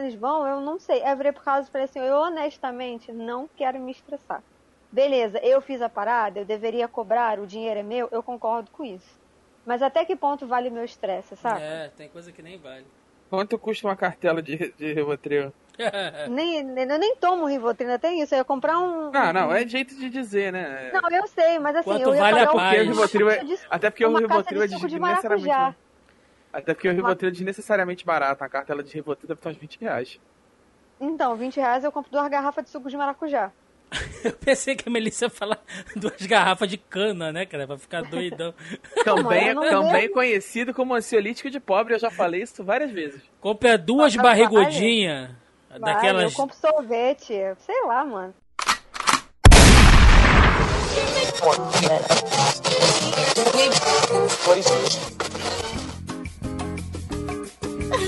eles vão, eu não sei. Eu virei por causa e falei assim, eu honestamente não quero me estressar. Beleza, eu fiz a parada, eu deveria cobrar, o dinheiro é meu, eu concordo com isso. Mas até que ponto vale o meu estresse, sabe? É, tem coisa que nem vale. Quanto custa uma cartela de, de Rivotril? nem, nem, eu nem tomo Rivotril, ainda tem isso. Eu ia comprar um. Não, não, é jeito de dizer, né? Não, eu sei, mas assim, Quanto eu ia vale a pagar paz? um- Rivotril é- de- Até porque o uma Rivotril caixa é de suco de maracujá. Até porque o Rivotril é desnecessariamente barato. A cartela de Rivotril deve estar uns 20 reais. Então, 20 reais eu compro duas garrafas de suco de maracujá. Eu pensei que a Melissa ia falar duas garrafas de cana, né, cara? Pra ficar doidão. Também, eu não também conhecido como ansiolítico de pobre. Eu já falei isso várias vezes. Compra duas Vai, barrigudinhas. Vai, Daquelas. Eu compro sorvete, sei lá, mano.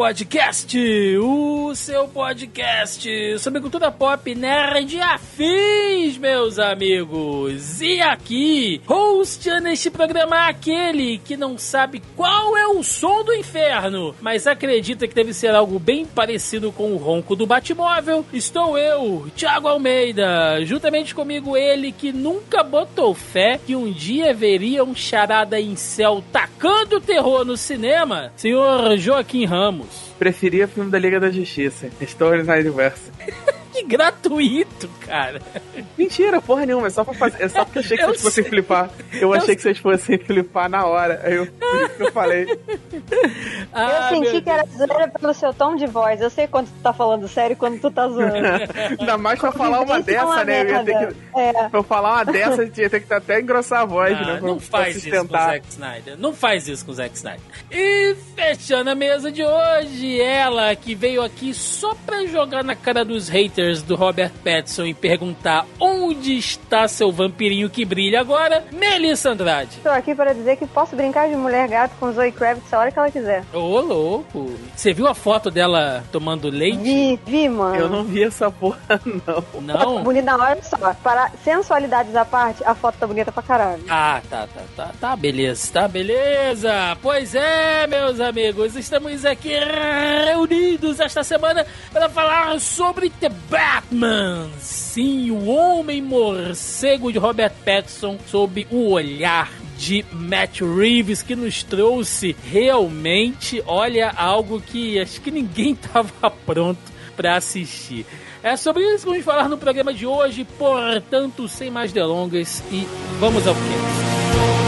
Podcast, o seu podcast sobre cultura pop, nerd afins, meus amigos. E aqui, hosteando este programa aquele que não sabe qual é o som do inferno, mas acredita que deve ser algo bem parecido com o ronco do Batmóvel. Estou eu, Thiago Almeida, juntamente comigo ele que nunca botou fé que um dia veria um charada em céu tacando terror no cinema, senhor Joaquim Ramos. Preferia filme da Liga da Justiça. Stories na Universo. Que gratuito, cara. Mentira, porra nenhuma. É só, pra fazer, é só porque eu achei que Eu vocês fossem sei. flipar. Eu achei que vocês fossem flipar na hora. Aí eu, por isso que eu falei. Ah, eu senti que era zoeira pelo seu tom de voz. Eu sei quando tu tá falando sério e quando tu tá zoando. Ainda mais pra falar uma é dessa, né? Eu ia ter que, É. pra eu falar uma dessa, eu ia ter que até engrossar a voz, Ah, né? Pra, não faz isso com o. Zack Snyder. Não faz isso com o Zack Snyder. E fechando a mesa de hoje, ela que veio aqui só pra jogar na cara dos haters do Robert Pattinson e perguntar onde está seu vampirinho que brilha agora, Melissa Andrade. Tô aqui para dizer que posso brincar de mulher gato com Zoe Kravitz a hora que ela quiser. Ô, louco. Você viu a foto dela tomando leite? Vi, vi, mano. Eu não vi essa porra, não. Não? Bonita, olha só. Para sensualidades à parte, a foto tá bonita pra caralho. Ah, tá, tá, tá, tá, beleza, tá, beleza. Pois é, meus amigos, estamos aqui reunidos esta semana para falar sobre The Batman. Sim, o Homem Morcego de Robert Pattinson sob o olhar de Matt Reeves que nos trouxe realmente, olha, algo que acho que ninguém tava pronto para assistir. É sobre isso que vamos falar no programa de hoje, portanto, sem mais delongas e vamos ao que.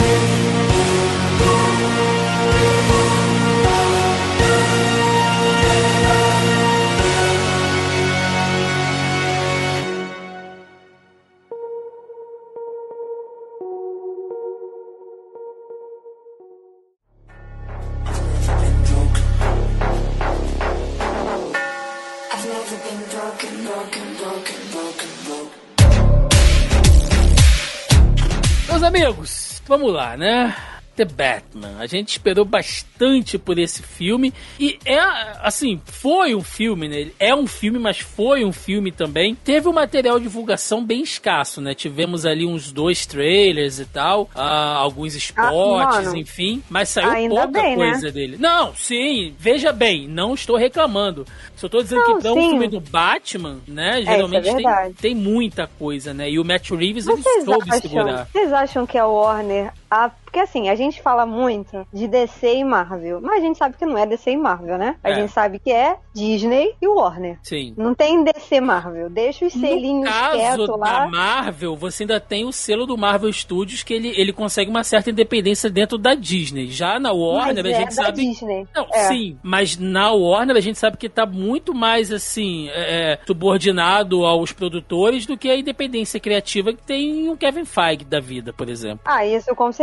Vamos lá, né? The Batman. A gente esperou bastante por esse filme e é assim, foi um filme, né? É um filme, mas foi um filme também. Teve um material de divulgação bem escasso, né? Tivemos ali uns dois trailers e tal, ah, alguns spots, mano, enfim, mas saiu pouca bem, né? coisa dele. Não, sim, veja bem, não estou reclamando. Só tô dizendo Não, que pra um filme do Batman, né, isso é geralmente tem, verdade. tem muita coisa, né? E o Matt Reeves ele soube acham, segurar. vocês acham que a Warner. A, porque assim, a gente fala muito de DC e Marvel, mas a gente sabe que não é DC e Marvel, né? A É. gente sabe que é Disney e Warner. Sim. Não tem DC Marvel. Deixa os No selinhos caso quietos da lá. Marvel, você ainda tem o selo do Marvel Studios que ele, ele consegue uma certa independência dentro da Disney. Já na Warner, mas a é gente da sabe. Disney. Não, É. sim, mas na Warner a gente sabe que tá muito mais assim, é, é, subordinado aos produtores do que a independência criativa que tem o Kevin Feige da vida, por exemplo. Ah, isso com certeza.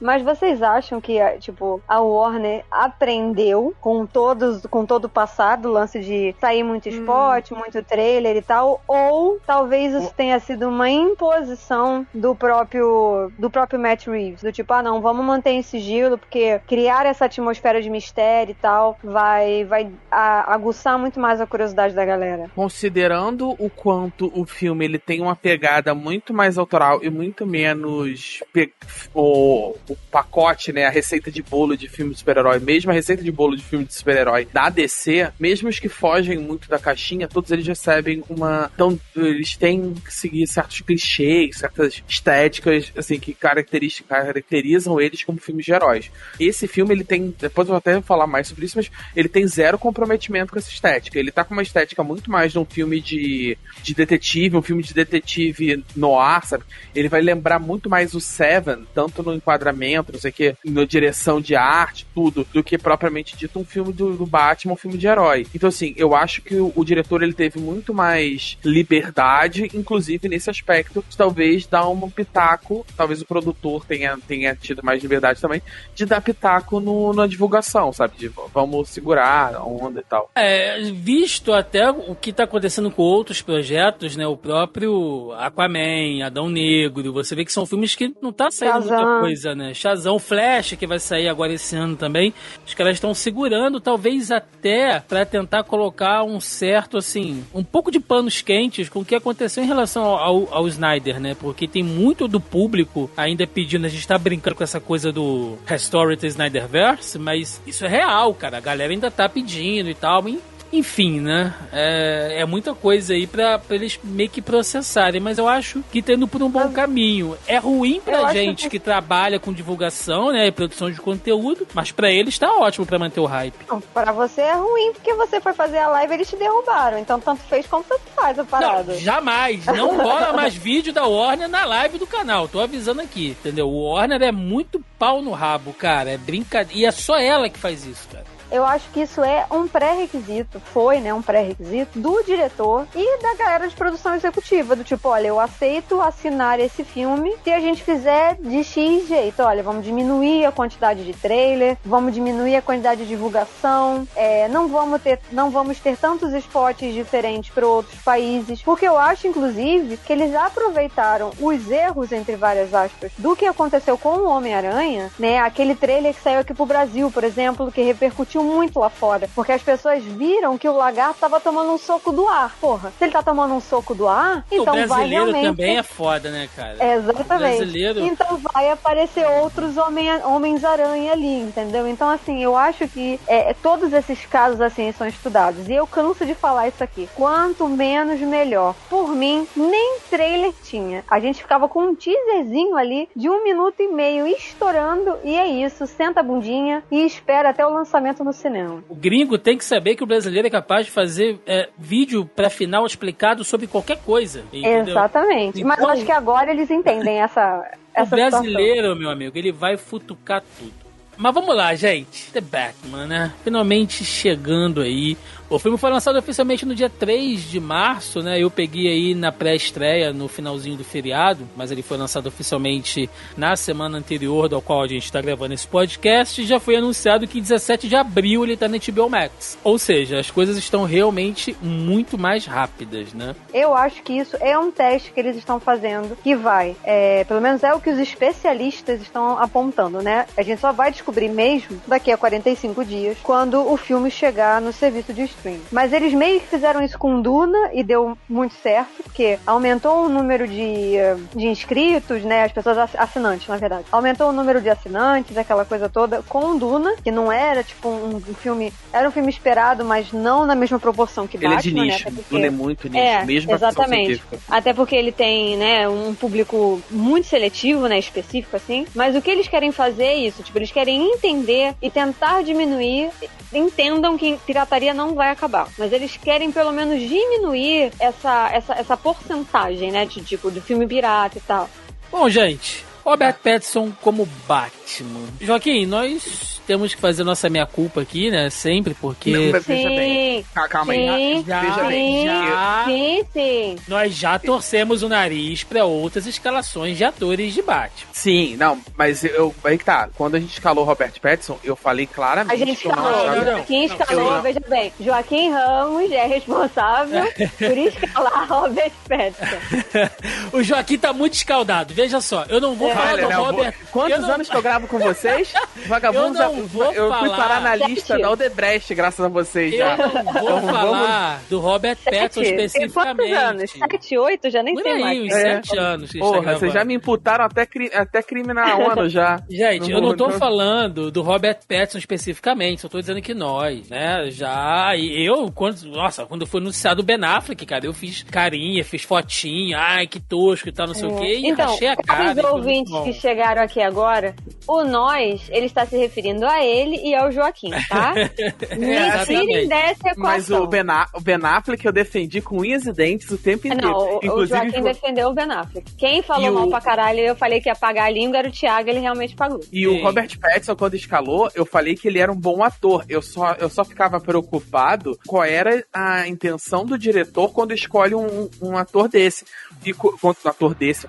Mas vocês acham que, tipo, a Warner aprendeu com todos, com todo o passado do lance de sair muito spot, muito trailer e tal, ou talvez isso tenha sido uma imposição do próprio do próprio Matt Reeves, do tipo, ah não, vamos manter em sigilo, porque criar essa atmosfera de mistério e tal vai, vai a- aguçar muito mais a curiosidade da galera. Considerando o quanto o filme ele tem uma pegada muito mais autoral e muito menos pe- o, pacote, né, a receita de bolo de filme de super-herói, mesmo a receita de bolo de filme de super-herói da DC, mesmo os que fogem muito da caixinha, todos eles recebem uma, então eles têm que seguir certos clichês, certas estéticas, assim, que caracterizam eles como filmes de heróis. Esse filme ele tem, depois eu vou até falar mais sobre isso, mas ele tem zero comprometimento com essa estética. Ele tá com uma estética muito mais de um filme de, de detetive, um filme de detetive noir, sabe? Ele vai lembrar muito mais o Seven, tanto no enquadramento, não sei o que, na direção de arte, tudo, do que propriamente dito um filme do, do Batman, um filme de herói. Então, assim, eu acho que o, o diretor ele teve muito mais liberdade, inclusive nesse aspecto, de talvez dar um pitaco, talvez o produtor tenha, tenha tido mais liberdade também, de dar pitaco no, na divulgação, sabe? De vamos segurar a onda e tal. É, visto até o que tá acontecendo com outros projetos, né? O próprio Aquaman, Adão Negro, você vê que são filmes que não tá saindo coisa, né? Shazam, Flash, que vai sair agora esse ano também. Os caras estão segurando, talvez até pra tentar colocar um certo, assim, um pouco de panos quentes com o que aconteceu em relação ao, ao, ao Snyder, né? Porque tem muito do público ainda pedindo, a gente tá brincando com essa coisa do Restore Snyderverse, mas isso é real, cara. A galera ainda tá pedindo e tal. Enfim, né? É, é muita coisa aí pra, pra eles meio que processarem, mas eu acho que tá indo por um bom caminho. É ruim pra gente que- que trabalha com divulgação, né? E produção de conteúdo, mas pra eles tá ótimo pra manter o hype. Não, Pra você é ruim porque você foi fazer a live e eles te derrubaram. Então tanto fez como tanto faz a parada. Não, jamais. Não rola mais vídeo da Warner na live do canal. Tô avisando aqui, entendeu? O Warner é muito pau no rabo, cara. É brincadeira. E é só ela que faz isso, cara. Eu acho que isso é um pré-requisito, foi, né, um pré-requisito do diretor e da galera de produção executiva, do tipo, olha, eu aceito assinar esse filme se a gente fizer de X jeito. Olha, vamos diminuir a quantidade de trailer, vamos diminuir a quantidade de divulgação, é, não vamos ter, não vamos ter tantos spots diferentes para outros países, porque eu acho, inclusive, que eles aproveitaram os erros, entre várias aspas, do que aconteceu com o Homem-Aranha, né, aquele trailer que saiu aqui pro Brasil, por exemplo, que repercutiu muito lá fora, porque as pessoas viram que o lagarto tava tomando um soco do ar. Porra, se ele tá tomando um soco do ar, então o vai brasileiro realmente também é foda, né, cara? Exatamente. Brasileiro. Então vai aparecer outros Homens-Aranha ali, entendeu? Então, assim, eu acho que é, todos esses casos, assim, são estudados. E eu canso de falar isso aqui. Quanto menos, melhor. Por mim, nem trailer tinha. A gente ficava com um teaserzinho ali de um minuto e meio estourando. E é isso. Senta a bundinha e espera até o lançamento no cinema. O gringo tem que saber que o brasileiro é capaz de fazer é, vídeo pra final explicado sobre qualquer coisa. Entendeu? Exatamente. Mas eu Então- acho que agora eles entendem essa, O essa situação. brasileiro, meu amigo, ele vai futucar tudo. Mas vamos lá, gente. The Batman, né? Finalmente chegando aí. O filme foi lançado oficialmente no dia 3 de março, né? Eu peguei aí na pré-estreia, no finalzinho do feriado, mas ele foi lançado oficialmente na semana anterior, do qual a gente está gravando esse podcast, e já foi anunciado que 17 de abril ele tá na HBO Max. Ou seja, as coisas estão realmente muito mais rápidas, né? Eu acho que isso é um teste que eles estão fazendo que vai, é, pelo menos é o que os especialistas estão apontando, né? A gente só vai descobrir mesmo daqui a 45 dias, quando o filme chegar no serviço de streaming. Mas eles meio que fizeram isso com Duna e deu muito certo, porque aumentou o número de, de inscritos, né? As pessoas ass- assinantes, na verdade. Aumentou o número de assinantes, aquela coisa toda, com Duna, que não era tipo um, um filme. Era um filme esperado, mas não na mesma proporção que Ele Batman, é de né? nicho, Até porque- ele é muito nicho, é, mesmo exatamente. Até porque ele tem, né, um público muito seletivo, né, específico assim. Mas o que eles querem fazer é isso, tipo, eles querem entender e tentar diminuir. Entendam que pirataria não vai acabar, mas eles querem pelo menos diminuir essa essa, essa porcentagem, né, de tipo do filme pirata e tal. Bom, gente, Robert Pattinson como Batman. Joaquim, nós temos que fazer nossa meia-culpa aqui, né? Sempre, porque. Não, mas veja Sim. bem. Ca- Calma aí. Sim. Já, Veja bem. Sim, já, sim, sim. nós já torcemos o nariz pra outras escalações de atores de Batman. Sim, não, mas eu. Aí que tá. Quando a gente escalou Robert Pattinson, eu falei claramente A gente não escalou, não, não. Joaquim não, escalou, veja bem, Joaquim Ramos é responsável por escalar Robert Pattinson. o Joaquim tá muito escaldado. Veja só, eu não vou falar Olha, do né, eu vou- Robert. Quantos eu não- anos que eu gravo com vocês? Vagabundos, Eu não vou eu fui falar. parar na lista da Odebrecht, graças a vocês Eu já. não vou Então, falar do Robert Pattinson Tem quantos especificamente. anos? Sete, oito? Já nem Por sei aí, mais. uns É. sete anos. Porra, vocês já me imputaram até, cri- até crime na ONU já. Gente, eu não tô falando do Robert Pattinson especificamente, só tô dizendo que nós, né, já, e eu, quando, nossa, quando foi anunciado o Ben Affleck, cara, eu fiz carinha, fiz fotinha, ai, que tosco e tal, não sei o quê, e Então, rachei a cara. para e os ouvintes que chegaram aqui agora, o nós, ele está se referindo a ele e ao Joaquim, tá? Me exatamente. tirem dessa equação. Mas o ben, A- o ben Affleck eu defendi com unhas e dentes o tempo É, inteiro. Não, o, o Inclusive, Joaquim defendeu o Ben Affleck. Quem falou E o- mal pra caralho e eu falei que ia pagar a língua era o Thiago, ele realmente pagou. E o Sim. Robert Pattinson, quando escalou, eu falei que ele era um bom ator. Eu só, eu só ficava preocupado qual era a intenção do diretor quando escolhe um, um ator desse. E quando um ator desse,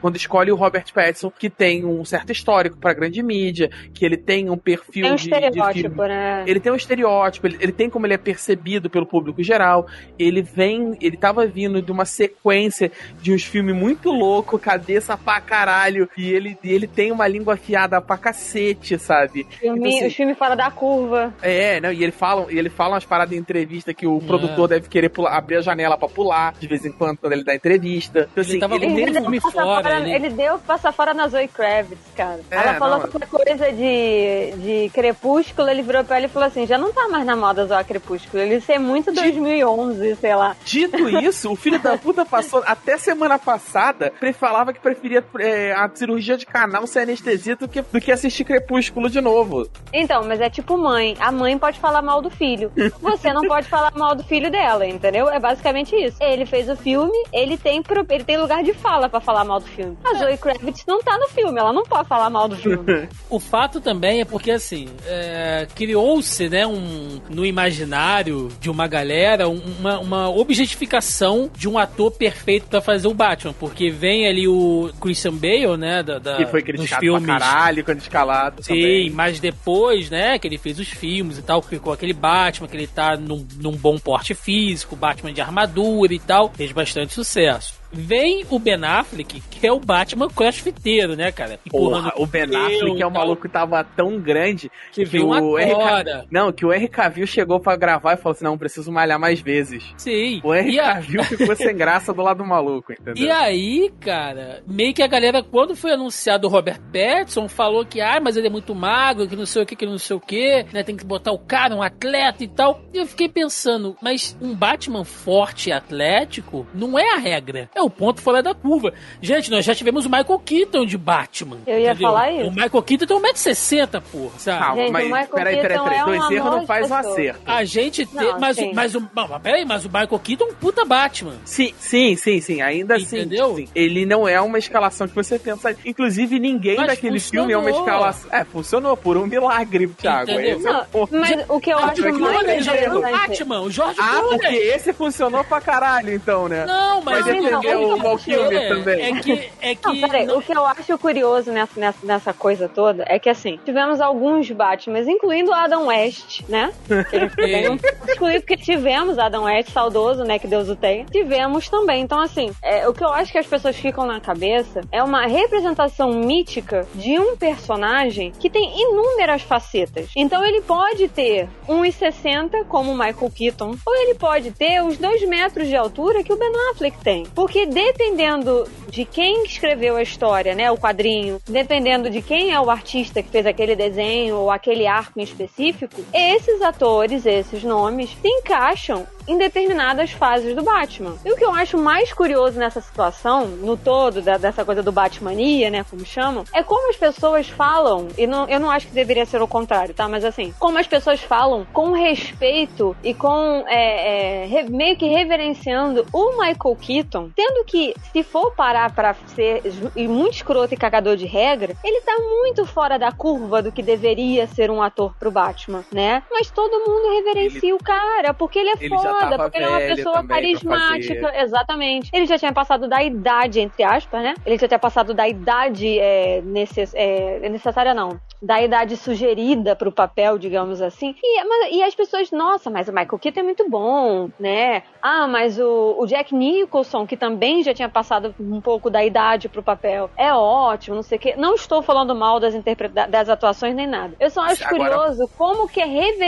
quando escolhe o Robert Pattinson, que tem um certo histórico pra grande mídia, que ele tem um perfil Tem um de, de filme. estereótipo, né? Ele tem um estereótipo, ele, ele tem como ele é percebido pelo público geral. Ele vem, ele tava vindo de uma sequência de uns filmes muito louco, cabeça pra caralho, e ele, ele tem uma língua afiada pra cacete, sabe? Filme- Então, assim, os filmes fora da curva. É, não, e ele fala, e ele fala umas paradas em entrevista que o produtor deve querer pular- abrir a janela pra pular de vez em quando quando ele dá entrevista. Então, Ele assim, tava ele nem- muito deu filme passar fora, fora- ele- ele deu passar fora na Zoe Kravitz, cara. É, ela falou não, qualquer coisa de, de Crepúsculo, ele virou pra ela e falou assim, já não tá mais na moda zoar Crepúsculo, ele ser muito 2011, sei lá. Dito isso, o filho da puta passou até semana passada, falava que preferia é, a cirurgia de canal sem anestesia do que, do que assistir Crepúsculo de novo. Então, mas é tipo mãe. A mãe pode falar mal do filho. Você não pode falar mal do filho dela, entendeu? É basicamente isso. Ele fez o filme, ele tem, pro- ele tem lugar de fala pra falar mal do filme. A Zoe Kravitz não tá no filme, ela não pode falar mal do filme. O fato também é porque, assim, é, criou-se, né, um, no imaginário de uma galera, um- uma, uma objetificação de um ator perfeito pra fazer o Batman, porque vem ali o Christian Bale, né, da, da, Que foi criticado filmes pra caralho quando escalado. Sim, também. mas depois, né, que ele fez os filmes e tal, ficou aquele Batman, que ele tá num, num bom porte físico, Batman de armadura e tal, fez bastante sucesso. Vem o Ben Affleck, que é o Batman crossfiteiro, né, cara? Porra, o Ben Affleck é um maluco que tava tão grande Que veio o agora. Cavill- Não, que o Henry Cavill chegou pra gravar e falou assim: não, preciso malhar mais vezes. Sim. O E, a- Cavill ficou sem graça do lado do maluco, entendeu? e aí, cara, meio que a galera, quando foi anunciado o Robert Pattinson, falou que, ah, mas ele é muito magro, que não sei o que, que não sei o que, né? Tem que botar o cara, um atleta e tal. E eu fiquei pensando, mas um Batman forte e atlético não é a regra. É o ponto fora da curva. Gente, nós já tivemos o Michael Keaton de Batman. Eu ia entendeu? falar isso. O Michael Keaton tem 1,60m, porra, sabe? Calma, Gente, mas Michael peraí, peraí, Keaton peraí. é Dois erros não faz um acerto. A gente tem. Não, mas, o, mas, o, não, mas peraí, mas o Michael Keaton é um puta Batman. Sim, sim, sim, sim. Ainda assim, Entendeu? sim. Ele não é uma escalação que você pensa. Inclusive, ninguém Mas daquele funcionou. filme é uma escalação. É, funcionou por um milagre, Thiago. Entendeu? Esse é o Não, mas o que eu Ah, acho mas que mais foi o. Batman, o George Ah, Clooney. porque esse funcionou pra caralho, então, né? Não, mas Vai eu não, o Val Kilmer é, também. É que. É que Não, peraí, o que eu acho curioso nessa, nessa, nessa coisa toda é que, assim, tivemos alguns Batmans, incluindo o Adam West, né? Que excluir, porque tivemos Adam West, saudoso, né? Que Deus o tenha. Tivemos também. Então, assim, é, o que eu acho que as pessoas ficam na cabeça é uma representação mítica de um personagem que tem inúmeras facetas. Então, ele pode ter 1,60 como o Michael Keaton, ou ele pode ter os 2 metros de altura que o Ben Affleck tem. Porque dependendo de quem escreveu a história, né, o quadrinho, dependendo de quem é o artista que fez aquele desenho ou aquele arco em específico, esses atores, esses nomes, se encaixam em determinadas fases do Batman. E o que eu acho mais curioso nessa situação, no todo, da- dessa coisa do Batmania, né, como chamam, é como as pessoas falam, e não, eu não acho que deveria ser o contrário, tá? Mas assim, como as pessoas falam com respeito e com é, é, meio que reverenciando o Michael Keaton, tendo que, se for parar pra ser muito escroto e cagador de regra, ele tá muito fora da curva do que deveria ser um ator pro Batman, né? Mas todo mundo reverencia o cara, porque ele é ele foda, porque ele é uma pessoa carismática. Exatamente. Ele já tinha passado da idade, entre aspas, né? Ele já tinha passado da idade é, necess, é, necessária, não. Da idade sugerida pro papel, digamos assim. E, mas- e as pessoas, nossa, mas o Michael Keaton é muito bom, né? Ah, mas o, o Jack Nicholson, que também já tinha passado um pouco da idade pro papel, é ótimo, não sei o quê. Não estou falando mal das, interpreta- das atuações nem nada. Eu só acho Agora- curioso como que é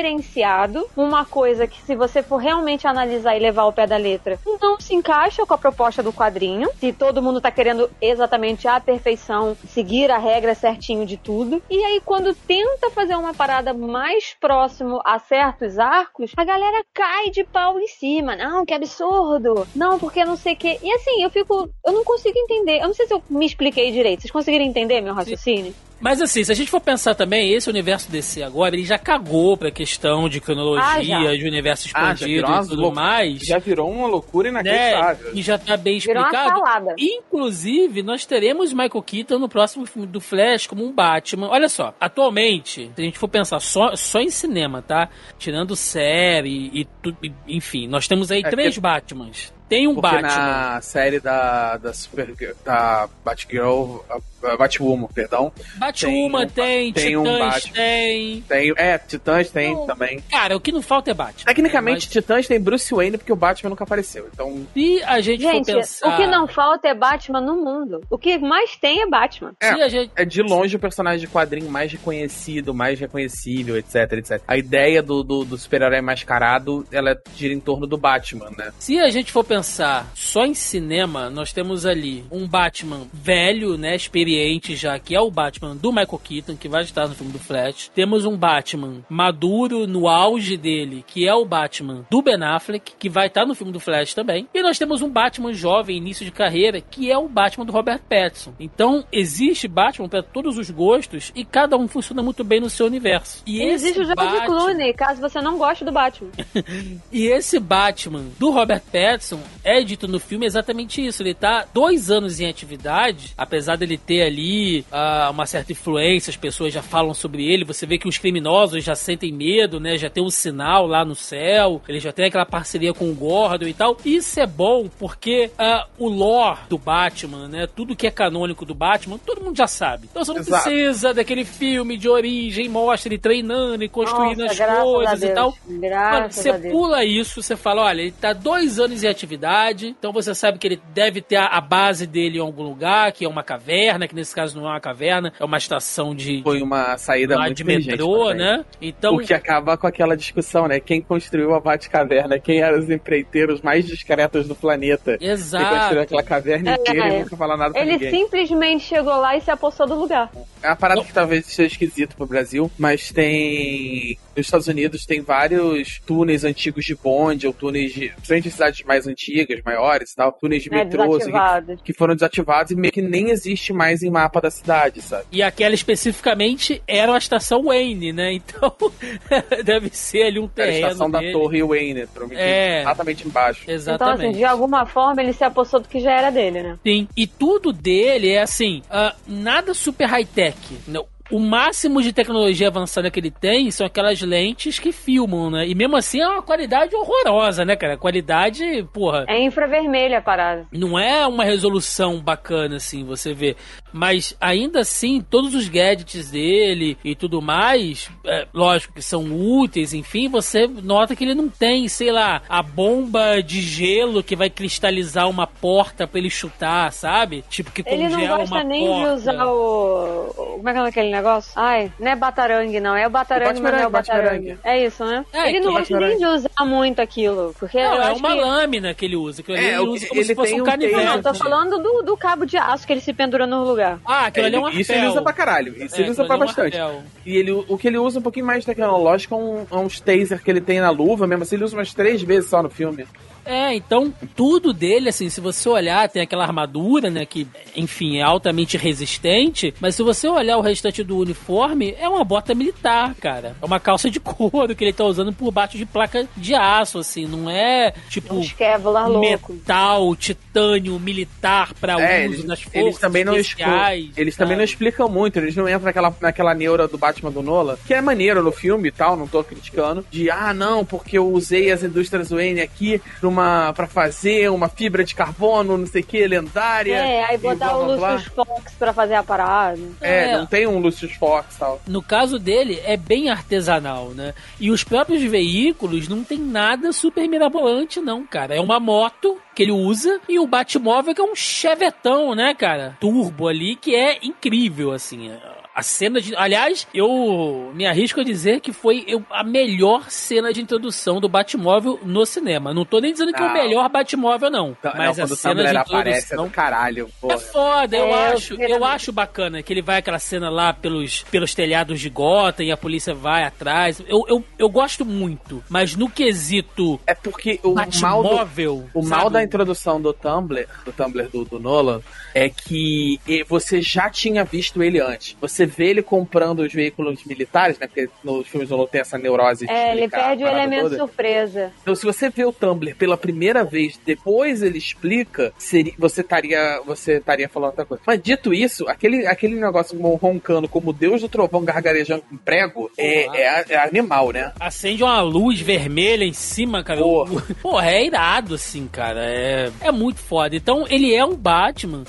reverenciado uma coisa que, se você for realmente analisar e levar ao pé da letra, não se encaixa com a proposta do quadrinho. Se todo mundo tá querendo exatamente a perfeição, seguir a regra certinho de tudo. E aí, quando tenta fazer uma parada mais próximo a certos arcos, a galera cai de pau em cima. Não, que absurdo. Não, porque não sei o quê. E assim, eu fico. Eu não consigo entender. Eu não sei se eu me expliquei direito. Vocês conseguiram entender meu raciocínio? Mas assim, se a gente for pensar também, esse universo DC agora, ele já cagou pra questão de cronologia, Ah, de universo Ah, expandido umas e tudo lou- mais. Já virou uma loucura né? inacreditável. E já tá bem Virou uma explicado. Inclusive, nós teremos Michael Keaton no próximo filme do Flash como um Batman. Olha só, atualmente, se a gente for pensar só, só em cinema, tá? Tirando série e tudo, enfim, nós temos aí É, três porque- Batmans. Tem um Porque Batman. na série da, da Super da Batgirl, a, a Batwoman, perdão, Batwoman tem, tem um Titãs Batman. tem. tem, é, Titãs tem Não. também. Cara, o que não falta é Batman. Tecnicamente, Mas Titãs tem Bruce Wayne porque o Batman nunca apareceu. Então, se a gente, Gente, for pensar... o que não falta é Batman no mundo. O que mais tem é Batman. É. Se a gente, é de longe o personagem de quadrinho mais reconhecido, mais reconhecível, etc, etc. A ideia do, do, do super-herói mascarado, ela gira em torno do Batman, né? Se a gente for pensar só em cinema, nós temos ali um Batman velho, né, experiente já, que é o Batman do Michael Keaton, que vai estar no filme do Flash. Temos um Batman maduro no auge dele, que é o Batman do Ben Affleck, que vai estar no filme do Flash também. E nós temos um Batman jovem, início de carreira, que é o Batman do Robert Pattinson. Então, existe Batman para todos os gostos e cada um funciona muito bem no seu universo. E Existe o George Batman- Clooney, caso você não goste do Batman. e esse Batman do Robert Pattinson é dito no filme exatamente isso. Ele tá dois anos em atividade, apesar dele ter ali ah, uma certa influência, as pessoas já falam sobre ele. Você vê que os criminosos já sentem medo, né? Já tem um sinal lá no céu. Ele já tem aquela parceria com o Gordon e tal. Isso é bom porque ah, o lore do Batman, né? Tudo que é canônico do Batman, todo mundo já sabe. Então você não Exato. precisa daquele filme de origem, mostra ele treinando e construindo Nossa, as coisas e tal. Graças Mano, você a Deus. pula isso, você fala, olha, ele tá dois anos em atividade, então você sabe que ele deve ter a, a base dele em algum lugar, que é uma caverna, que nesse caso não é uma caverna, é uma estação de, Foi uma saída lá muito de metrô, né? Então, O que acaba com aquela discussão, né? Quem construiu a Batcaverna? Quem eram os empreiteiros mais discretos do planeta? Quem construiu exato. aquela caverna inteira É. e nunca fala nada pra Ele ninguém. simplesmente chegou lá e se apossou do lugar. É uma parada que talvez seja esquisito pro Brasil, mas tem. Nos Estados Unidos tem vários túneis antigos de bonde, ou túneis de. Principalmente cidades mais antigas, maiores e tal, túneis de Né, metrô, assim, desativado. que foram desativados e meio que nem existe mais em mapa da cidade, sabe? E aquela especificamente era a estação Wayne, né? Então, deve ser ali um Era a terreno estação da dele. Torre Wayne, provavelmente É. exatamente embaixo. Então, Exatamente. assim, de alguma forma ele se apossou do que já era dele, né? Sim. E tudo dele é assim, ah, nada super high-tech. Não. O máximo de tecnologia avançada que ele tem são aquelas lentes que filmam, né? E mesmo assim é uma qualidade horrorosa, né, cara? Qualidade, porra. É infravermelha a parada. Não é uma resolução bacana, assim, você vê. Mas ainda assim, todos os gadgets dele e tudo mais, é, lógico que são úteis, enfim, você nota que ele não tem, sei lá, a bomba de gelo que vai cristalizar uma porta pra ele chutar, sabe? Tipo, que Ele congela não gosta uma nem porta. de usar o- Como é que é aquele negócio? Ai, não é batarangue, não. É o batarangue, O mas não é o batarangue, batarangue. É isso, né? É, ele não gosta nem de usar muito aquilo. Porque Não, é uma que... lâmina que ele usa. Que É, ele o usa como ele se fosse um um canivete. Não, eu tô falando do, do cabo de aço que ele se pendura no lugar. Ah, aquilo ali é um Ele- Isso arpel. ele usa pra caralho. Isso É, ele usa pra é um bastante. arpel. E ele, o que ele usa um pouquinho mais tecnológico é um, é uns taser que ele tem na luva mesmo. Assim, ele usa umas três vezes só no filme. É, então tudo dele, assim, se você olhar, tem aquela armadura, né, que, enfim, é altamente resistente, mas se você olhar o restante do uniforme é uma bota militar, cara. É uma calça de couro que ele tá usando por baixo de placa de aço, assim. Não é tipo Um Kevlar louco. metal, titânio militar pra É, uso eles, nas forças eles também não explicam, especiais. eles também não explicam muito, eles não entram naquela, naquela neura do Batman do Nola, que é maneiro no filme e tal, não tô criticando, de ah, não, porque eu usei as indústrias Wayne aqui numa, pra fazer uma fibra de carbono, não sei o que, lendária. É, aí blá, botar o blá, blá. Lucius Fox pra fazer a parada. É, É. não tem um Lucius Fox e tal. No caso dele, é bem artesanal, né? E os próprios veículos não tem nada super mirabolante, não, cara. É uma moto que ele usa e o Batmóvel que é um chevetão, né, cara? Turbo ali, que é incrível, assim. A cena de. Aliás, eu me arrisco a dizer que foi eu- a melhor cena de introdução do Batmóvel no cinema. Não tô nem dizendo que é o Não. melhor Batmóvel, não. Então, mas não, a quando o cena Tumblr de aparece é introdução. do caralho, porra. É foda, eu É, acho. queria Eu acho bacana que ele vai aquela cena lá pelos, pelos telhados de Gotham e a polícia vai atrás. Eu, eu, eu gosto muito, mas no quesito É porque o mal do, Batmóvel. O mal sabe? da introdução do Tumblr, do Tumblr do, do Nolan, é que e- você já tinha visto ele antes. Você vê ele comprando os veículos militares, né? Porque nos filmes Nolan tem essa neurose É, ele perde o elemento toda. surpresa. Então, se você vê o Tumblr pela primeira vez, depois ele explica, seria, você estaria você estaria falando outra coisa. Mas dito isso, aquele, aquele negócio roncando como o Deus do Trovão gargarejando com prego é, é, é animal, né? Acende uma luz vermelha em cima, cara. Porra. Porra, é irado, assim, cara. É, é muito foda. Então, ele é um Batman.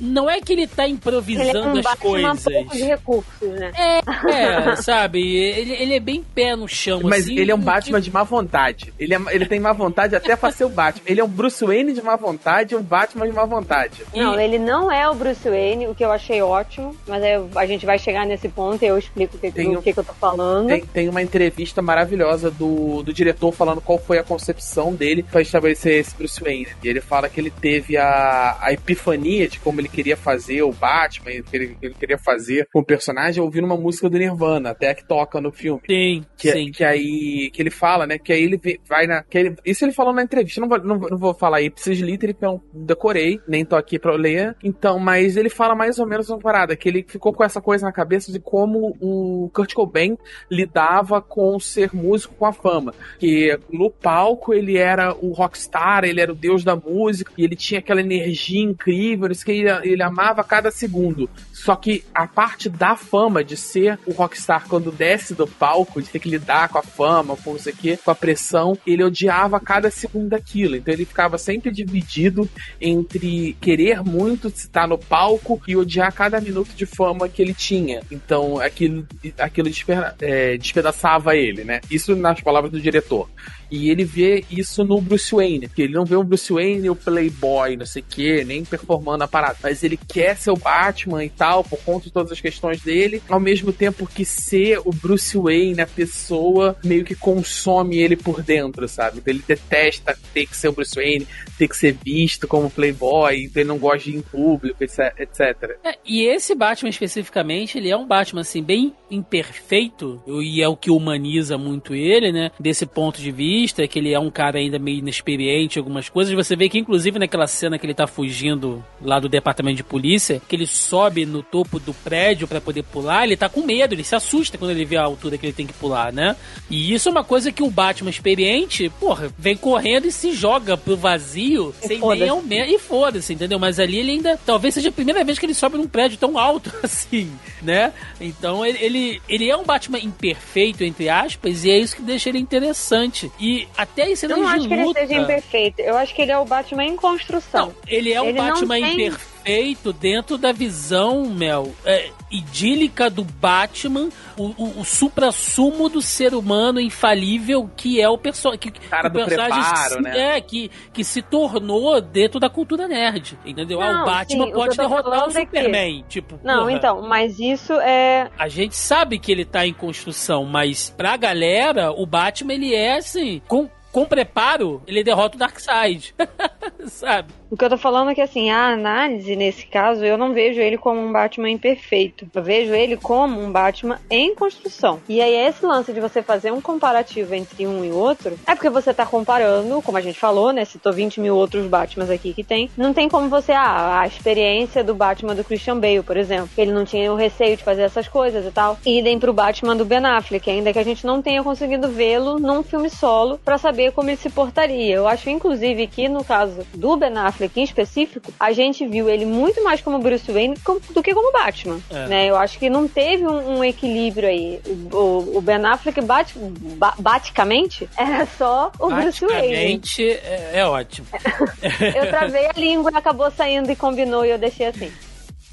Não é que ele tá Ele é improvisando um as Batman coisas. pouco de recursos, né? É, sabe? Ele, ele é bem pé no chão, Mas assim, ele é um Batman de má vontade. Ele, é- ele tem má vontade até pra ser o Batman. Ele é um Bruce Wayne de má vontade e um Batman de má vontade. Não, ele não é o Bruce Wayne, o que eu achei ótimo, mas aí a gente vai chegar nesse ponto e eu explico o que, Tem do um- que, que eu tô falando. Tem, tem uma entrevista maravilhosa do, do diretor falando qual foi a concepção dele pra estabelecer esse Bruce Wayne. E ele fala que ele teve a, a epifania de como ele queria fazer o Batman, que ele, ele queria fazer com o personagem ouvindo uma música do Nirvana, até que toca no filme. Sim, Que, sim. que aí que ele fala, né? Que aí ele vai na. Que ele- isso ele falou na entrevista. Não vou, não, não vou falar ipsis literis, porque eu não decorei, nem tô aqui pra ler. Então, mas ele fala mais ou menos uma parada, que ele ficou com essa coisa na cabeça de como o Kurt Cobain lidava com ser músico com a fama. Que no palco ele era o rockstar, ele era o deus da música, e ele tinha aquela energia incrível, isso que ele, ele amava cada segundo. Só que a parte da fama de ser o rockstar quando desce do palco, de ter que lidar com a fama, com não sei o quê, com a pressão, ele odiava cada segundo daquilo. Então ele ficava sempre dividido entre querer muito estar no palco e odiar cada minuto de fama que ele tinha. Então aquilo, aquilo é, despedaçava ele, né? Isso nas palavras do diretor. E ele vê isso no Bruce Wayne. Que ele não vê o Bruce Wayne, o playboy, não sei o que, nem performando a parada. Mas ele quer ser o Batman e tal, por conta de todas as questões dele. Ao mesmo tempo que ser o Bruce Wayne, a pessoa, meio que consome ele por dentro, sabe? Então ele detesta ter que ser o Bruce Wayne, ter que ser visto como playboy, então ele não gosta de ir em público, etc. É, e esse Batman especificamente, ele é um Batman assim bem imperfeito e é o que humaniza muito ele, né? Desse ponto de vista, que ele é um cara ainda meio inexperiente em algumas coisas. Você vê que inclusive naquela cena que ele tá fugindo lá do departamento de polícia, que ele sobe no topo do prédio para poder pular, ele tá com medo, ele se assusta quando ele vê a altura que ele tem que pular, né? E isso é uma coisa que o Batman experiente, porra, vem correndo e se joga pro vazio E sem nem aumento. E foda-se, entendeu? Mas ali ele ainda. Talvez seja a primeira vez que ele sobe num prédio tão alto assim, né? Então ele, ele, ele é um Batman imperfeito, entre aspas, e é isso que deixa ele interessante. E até cenas Eu não acho que ele seja imperfeito. Eu acho que ele é o Batman em construção. Não, ele é um Ele Batman tem- imperfeito dentro da visão, Mel, é, idílica do Batman, o, o, o supra-sumo do ser humano infalível que é o, perso que, que Cara o do personagem preparo, se- né? É, que, que se tornou dentro da cultura nerd, entendeu? ah, Não, o Batman sim, o que pode tô derrotar o é que- Superman, tipo... Não, porra, então, mas isso é. A gente sabe que ele tá em construção, mas pra galera, o Batman, ele é assim, com... Com preparo, ele derrota o Darkseid. sabe? O que eu tô falando é que, assim, a análise, nesse caso, eu não vejo ele como um Batman imperfeito. Eu vejo ele como um Batman em construção. E aí, esse lance de você fazer um comparativo entre um e outro, é porque você tá comparando, como a gente falou, né? Citou 20 mil outros Batmans aqui que tem. Não tem como você, ah, a experiência do Batman do Christian Bale, por exemplo. Ele não tinha o receio de fazer essas coisas e tal. Idem pro Batman do Ben Affleck, ainda que a gente não tenha conseguido vê-lo num filme solo para saber como ele se portaria. Eu acho, inclusive, que no caso do Ben Affleck em específico, a gente viu ele muito mais como Bruce Wayne do que como Batman. É. Né? Eu acho que não teve um, um equilíbrio aí. O, o- o Ben Affleck, bat, ba- baticamente, era só o Bruce Wayne. É, é ótimo. Eu travei a língua e acabou saindo e combinou e eu deixei assim.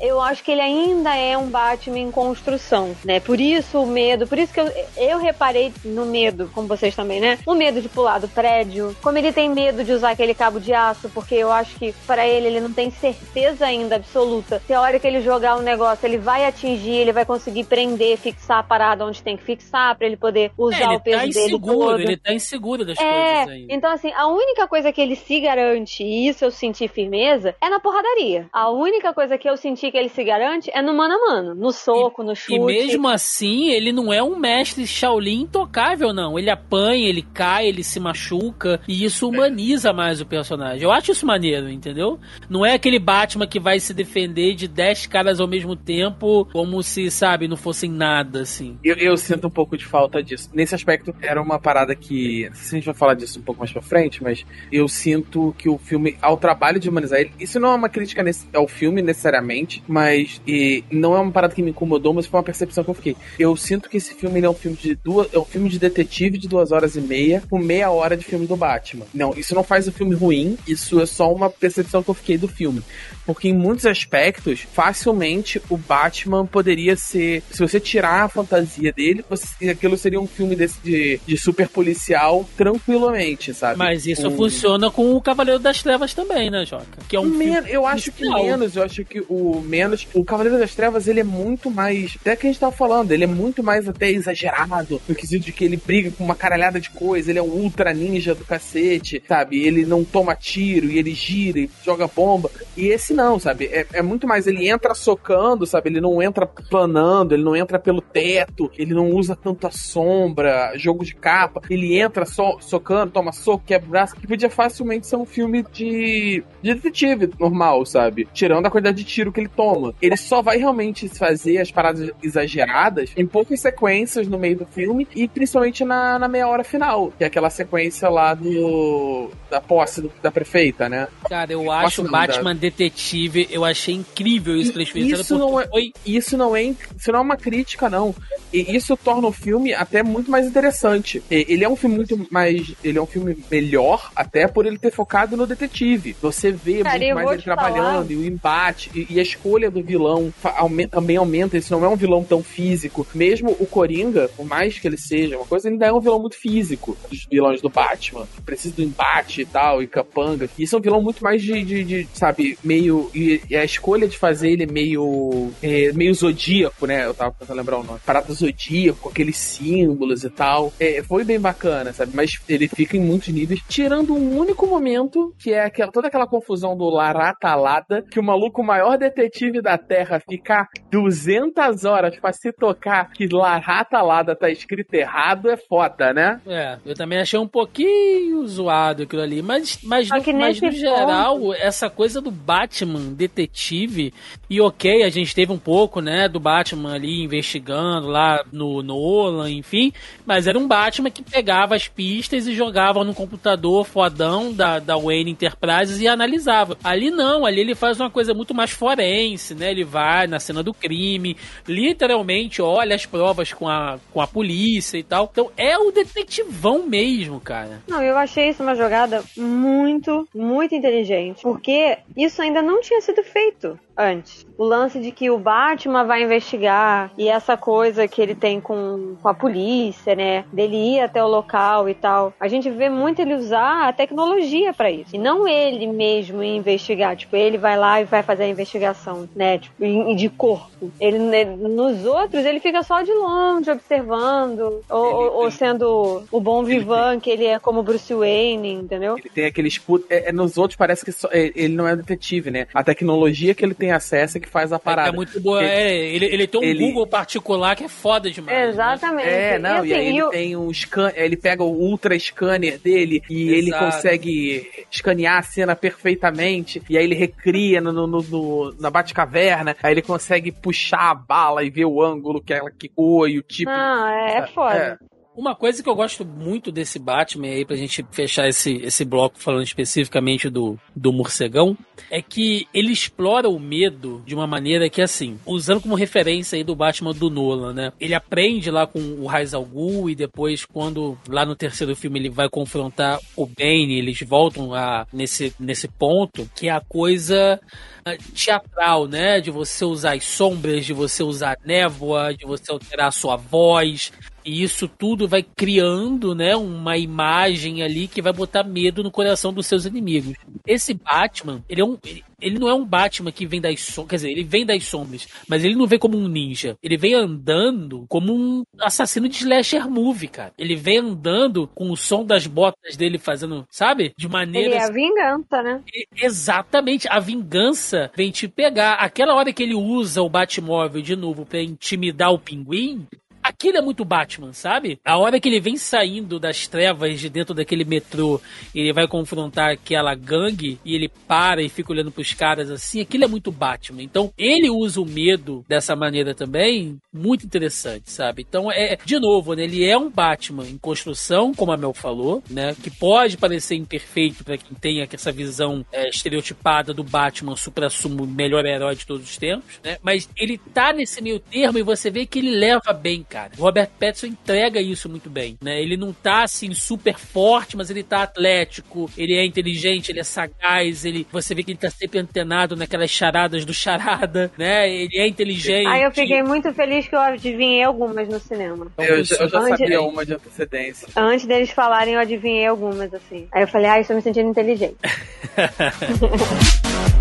Eu acho que ele ainda é um Batman em construção, né? Por isso o medo, por isso que eu, eu reparei no medo, como vocês também, né? O medo de pular do prédio, como ele tem medo de usar aquele cabo de aço, porque eu acho que pra ele ele não tem certeza ainda absoluta se a hora que ele jogar o negócio ele vai atingir, ele vai conseguir prender, fixar a parada onde tem que fixar pra ele poder É, usar ele o peso tá dele inseguro, todo. ele tá inseguro das É, coisas ainda. então assim, a única coisa que ele se garante, e isso eu senti firmeza, é na porradaria. A única coisa que eu senti que ele se garante é no mano a mano, no soco, no chute. E mesmo assim, ele não é um mestre Shaolin intocável, não. Ele apanha, ele cai, ele se machuca. E isso humaniza mais o personagem. Eu acho isso maneiro, entendeu? Não é aquele Batman que vai se defender de 10 caras ao mesmo tempo, como se, sabe, não fossem nada, assim. Eu, eu sinto um pouco de falta disso. Nesse aspecto, era uma parada que. Não sei se a gente vai falar disso um pouco mais pra frente, mas eu sinto que o filme, ao trabalho de humanizar ele. Isso não é uma crítica nesse- ao filme necessariamente, mas. E não é uma parada que me incomodou, mas foi uma percepção que eu fiquei. Eu sinto que esse filme é um filme de duas. É um filme de detetive de duas horas e meia, com meia hora de filme do Batman. Não, isso não faz o filme ruim, isso é só uma percepção que eu fiquei do filme. Porque em muitos aspectos, facilmente o Batman poderia ser. Se você tirar a fantasia dele, você- aquilo seria um filme desse de, de super policial tranquilamente, sabe? Mas isso Um- funciona com o Cavaleiro das Trevas também, né, Joca? Que é um Men- filme eu acho que menos, eu acho que o menos. O Cavaleiro das Trevas, ele é muito mais. Até que a gente tava falando, ele é muito mais até exagerado, no quesito de que ele briga com uma caralhada de coisa, ele é um ultra ninja do cacete, sabe? Ele não toma tiro e ele gira e joga bomba. E esse não, sabe? É, é muito mais, ele entra socando, sabe? Ele não entra planando, ele não entra pelo teto, ele não usa tanta sombra, jogo de capa, ele entra só socando, toma soco, quebra braço, que podia facilmente ser um filme de, de detetive normal, sabe? Tirando a quantidade de tiro que ele toma. Ele só vai realmente fazer as paradas exageradas em poucas sequências no meio do filme e principalmente na, na meia hora final, que é aquela sequência lá do da posse do- da prefeita, né? Cara, eu acho o Batman Detetive, eu achei incrível isso que eles fizeram, Isso não é- foi Isso não é, isso não é uma crítica, não. E isso torna o filme até muito mais interessante. Ele é um filme muito mais. Ele é um filme melhor, até por ele ter focado no detetive. Você vê Cara, muito mais ele te falar. trabalhando, e o embate, e, e a escolha do vilão fa- aume- também aumenta. Esse não é um vilão tão físico. Mesmo o Coringa, por mais que ele seja uma coisa, ele ainda é um vilão muito físico dos vilões do Batman. Que precisa do embate e tal, e capanga. Isso é um vilão muito mais de, de, de, sabe, meio. E, e a escolha de fazer ele meio. é, meio zodíaco, né? Eu tava tentando lembrar o nome. Parada zodíaco, com aqueles símbolos e tal. É, foi bem bacana, sabe? Mas ele fica em muitos níveis, tirando um único momento, que é aquela, toda aquela confusão do Laratalada, que o maluco maior detetive da Terra ficar 200 horas pra se tocar que Laratalada tá escrito errado é foda, né? É, eu também achei um pouquinho zoado aquilo ali, mas, mas, Só no, que mas nesse no geral, essa coisa do Batman detetive, e ok, a gente teve um pouco, né, do Batman ali investigando lá no Nolan, enfim, mas era um Batman que pegava as pistas e jogava no computador fodão da, da Wayne Enterprises e analisava. Ali não, ali ele faz uma coisa muito mais forense, né, ele vai na cena do crime, literalmente olha as provas com a, com a polícia e tal. Então é o detetivão mesmo, cara. Não, eu achei isso uma jogada muito, muito inteligente. Porque isso ainda não tinha sido feito. Antes. O lance de que o Batman vai investigar e essa coisa que ele tem com, com a polícia, né? Dele ir até o local e tal. A gente vê muito ele usar a tecnologia pra isso. E não ele mesmo investigar. Tipo, ele vai lá e vai fazer a investigação, né? Tipo, em- de corpo. Ele, ele- nos outros, ele fica só de longe observando. Ou, ou- sendo o bom vivan, que ele é como Bruce Wayne, entendeu? Ele tem aquele escudo. É, é, nos outros parece que só- é, ele não é detetive, né? A tecnologia que ele tem acesso é que faz a parada. É muito boa. Ele- É, ele, ele tem um ele- Google particular que é foda demais. né? Exatamente. É, não, e, assim, aí ele tem um scan, ele pega o ultra scanner dele e ele Exato. consegue escanear a cena perfeitamente, e aí ele recria no, no, no- no- na Batcaverna, aí ele consegue puxar a bala e ver o ângulo que ela quicou e o tipo. Não, é, é foda. Uma coisa que eu gosto muito desse Batman aí, pra gente fechar esse, esse bloco falando especificamente do, do morcegão, é que ele explora o medo de uma maneira que, assim, usando como referência aí do Batman do Nolan, né? Ele aprende lá com o Raiz al Ghul e depois, quando lá no terceiro filme ele vai confrontar o Bane, eles voltam a, nesse, nesse ponto, que é a coisa ah, teatral, né? De você usar as sombras, de você usar a névoa, de você alterar a sua voz. E isso tudo vai criando, né, uma imagem ali que vai botar medo no coração dos seus inimigos. Esse Batman, ele é um ele, ele não é um Batman que vem das sombras, quer dizer, ele vem das sombras, mas ele não vem como um ninja. Ele vem andando como um assassino de slasher movie, cara. Ele vem andando com o som das botas dele fazendo, sabe? De Ele maneira é a vingança, né? Exatamente, a vingança vem te pegar. Aquela hora que ele usa o Batmóvel de novo pra intimidar o pinguim. Aquilo é muito Batman, sabe? A hora que ele vem saindo das trevas de dentro daquele metrô, ele vai confrontar aquela gangue e ele para e fica olhando pros caras assim, aquilo é muito Batman. Então, ele usa o medo dessa maneira também, muito interessante, sabe? Então, é, de novo, né, ele é um Batman em construção, como a Mel falou, né? Que pode parecer imperfeito pra quem tem essa visão é, estereotipada do Batman supra-sumo, melhor herói de todos os tempos, né? Mas ele tá nesse meio termo e você vê que ele leva bem, cara. O Robert Pattinson entrega isso muito bem, né? Ele não tá assim super forte, mas ele tá atlético, ele é inteligente, ele é sagaz, ele você vê que ele tá sempre antenado naquelas charadas do charada, né? Ele é inteligente. Aí eu fiquei muito feliz que eu adivinhei algumas no cinema. Eu, já- eu já Antes- sabia uma de antecedência. Antes deles falarem, eu adivinhei algumas, assim. Aí eu falei, ah, estou me sentindo inteligente.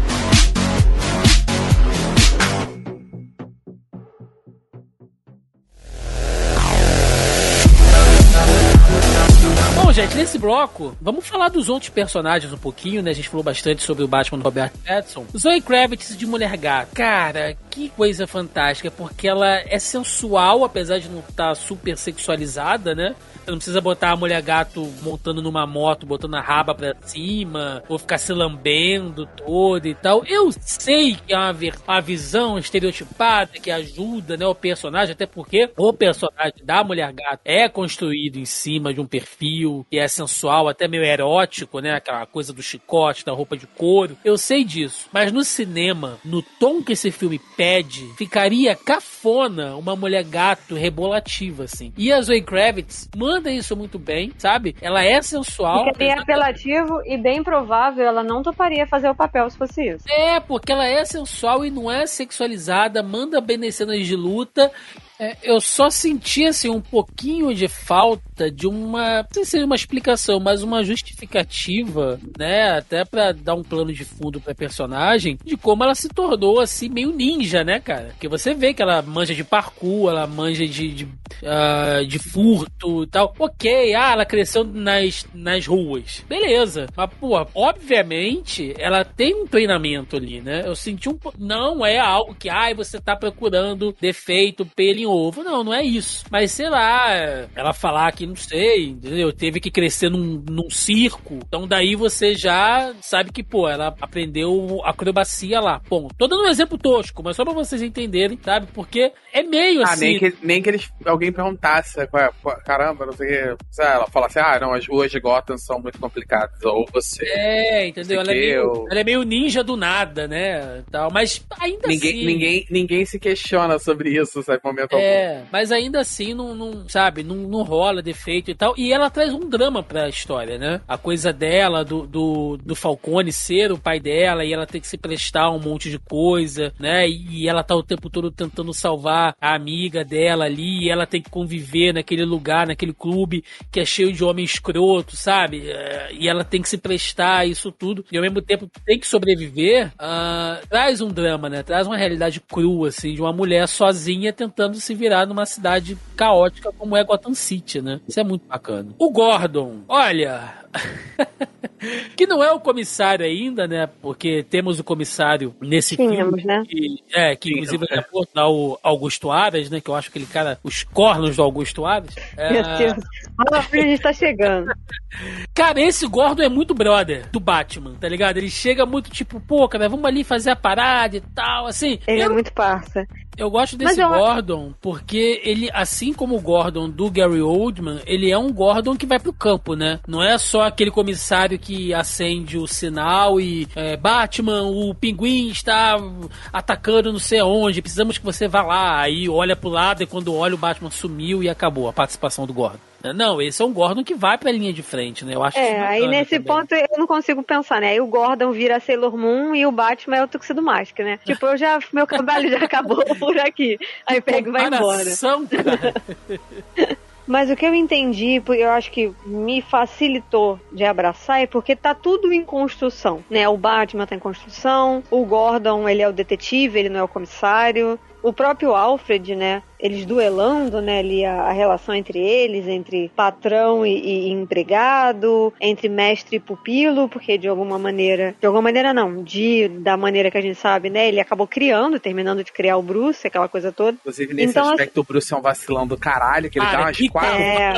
Bom, gente, nesse bloco, vamos falar dos outros personagens um pouquinho, né? A gente falou bastante sobre o Batman do Robert Pattinson. Zoe Kravitz de Mulher Gata. Cara, que coisa fantástica, porque ela é sensual, apesar de não estar super sexualizada, né? Você não precisa botar a mulher gato montando numa moto, botando a raba pra cima, ou ficar se lambendo toda e tal. Eu sei que é uma, uma visão estereotipada que ajuda, né, o personagem, até porque o personagem da mulher gato é construído em cima de um perfil que é sensual, até meio erótico, né? Aquela coisa do chicote, da roupa de couro. Eu sei disso. Mas no cinema, no tom que esse filme pede, ficaria cafona uma mulher gato rebolativa, assim. E a Zoe Kravitz manda isso muito bem, sabe? Ela é sensual. Ficaria apesar- apelativo e bem provável ela não toparia fazer o papel se fosse isso. É, porque ela é sensual e não é sexualizada, manda bem nas cenas de luta. É, eu só senti assim, um pouquinho de falta de uma. Não sei se seria uma explicação, mas uma justificativa, né? Até pra dar um plano de fundo pra personagem, de como ela se tornou assim, meio ninja, né, cara? Porque você vê que ela manja de parkour, ela manja de, de, ah, de furto e tal. Ok, ah, ela cresceu nas, nas ruas. Beleza. Mas, pô, obviamente, ela tem um treinamento ali, né? Eu senti um. Não é algo que, ai, você tá procurando defeito, pelo ovo. Não, não é isso. Mas sei lá, ela falar que não sei, entendeu? Teve que crescer num, num circo. Então daí você já sabe que, pô, ela aprendeu acrobacia lá. Bom, tô dando um exemplo tosco, mas só pra vocês entenderem, sabe? Porque é meio Ah, assim. nem que, nem que eles, alguém perguntasse, é- caramba, não sei o que. Ela falasse, ah, não, as ruas de Gotham são muito complicadas. Ou você. É, entendeu? Ela é, meio, eu- ela é meio ninja do nada, né? Tal, mas ainda Ninguém, assim. ninguém, ninguém se questiona sobre isso, sabe, momento É, mas ainda assim não, não sabe, não, não rola defeito e tal. E ela traz um drama pra história, né? A coisa dela, do, do, do Falcone ser o pai dela e ela ter que se prestar a um monte de coisa, né? E, e ela tá o tempo todo tentando salvar a amiga dela ali, e ela tem que conviver naquele lugar, naquele clube que é cheio de homem escroto, sabe? É, E ela tem que se prestar a isso tudo, e ao mesmo tempo tem que sobreviver, ah, traz um drama, né? Traz uma realidade crua, assim, de uma mulher sozinha tentando se virar numa cidade caótica como é Gotham City, né? Isso é muito bacana. O Gordon, olha. que não é o comissário ainda, né? Porque temos o comissário nesse Tínhamos, filme. né? Que, é, que inclusive é lá o Augusto Aras, né? Que eu acho aquele cara, os cornos do Augusto Aras. É, Meu Deus. Olha, a gente tá chegando. Cara, esse Gordon é muito brother do Batman, tá ligado? Ele chega muito tipo, pô, cara, vamos ali fazer a parada e tal, assim. Ele é eu, muito parça. eu gosto desse eu- Gordon porque ele, assim como o Gordon do Gary Oldman, ele é um Gordon que vai pro campo, né? Não é só aquele comissário que acende o sinal e é, Batman, o pinguim está atacando não sei aonde, precisamos que você vá lá. Aí olha pro lado e quando olha o Batman sumiu e acabou a participação do Gordon. Não, esse é um Gordon que vai pra linha de frente, né? Eu acho É, aí nesse também. ponto eu não consigo pensar, né? Aí o Gordon vira Sailor Moon e o Batman é o Tuxedo Mask, né? Tipo, eu já, meu trabalho já acabou por aqui. Aí pega e vai embora. Cara. Mas o que eu entendi, eu acho que me facilitou de abraçar, é porque tá tudo em construção, né? O Batman tá em construção, o Gordon, ele é o detetive, ele não é o comissário. O próprio Alfred, né? Eles duelando, né? Ali a, a relação entre eles, entre patrão e, e empregado, entre mestre e pupilo, porque de alguma maneira, de alguma maneira não, de da maneira que a gente sabe, né? Ele acabou criando, terminando de criar o Bruce, aquela coisa toda. Inclusive, nesse Então, aspecto, o Bruce é um vacilão do caralho, que ele dá Cara, umas que quatro. É.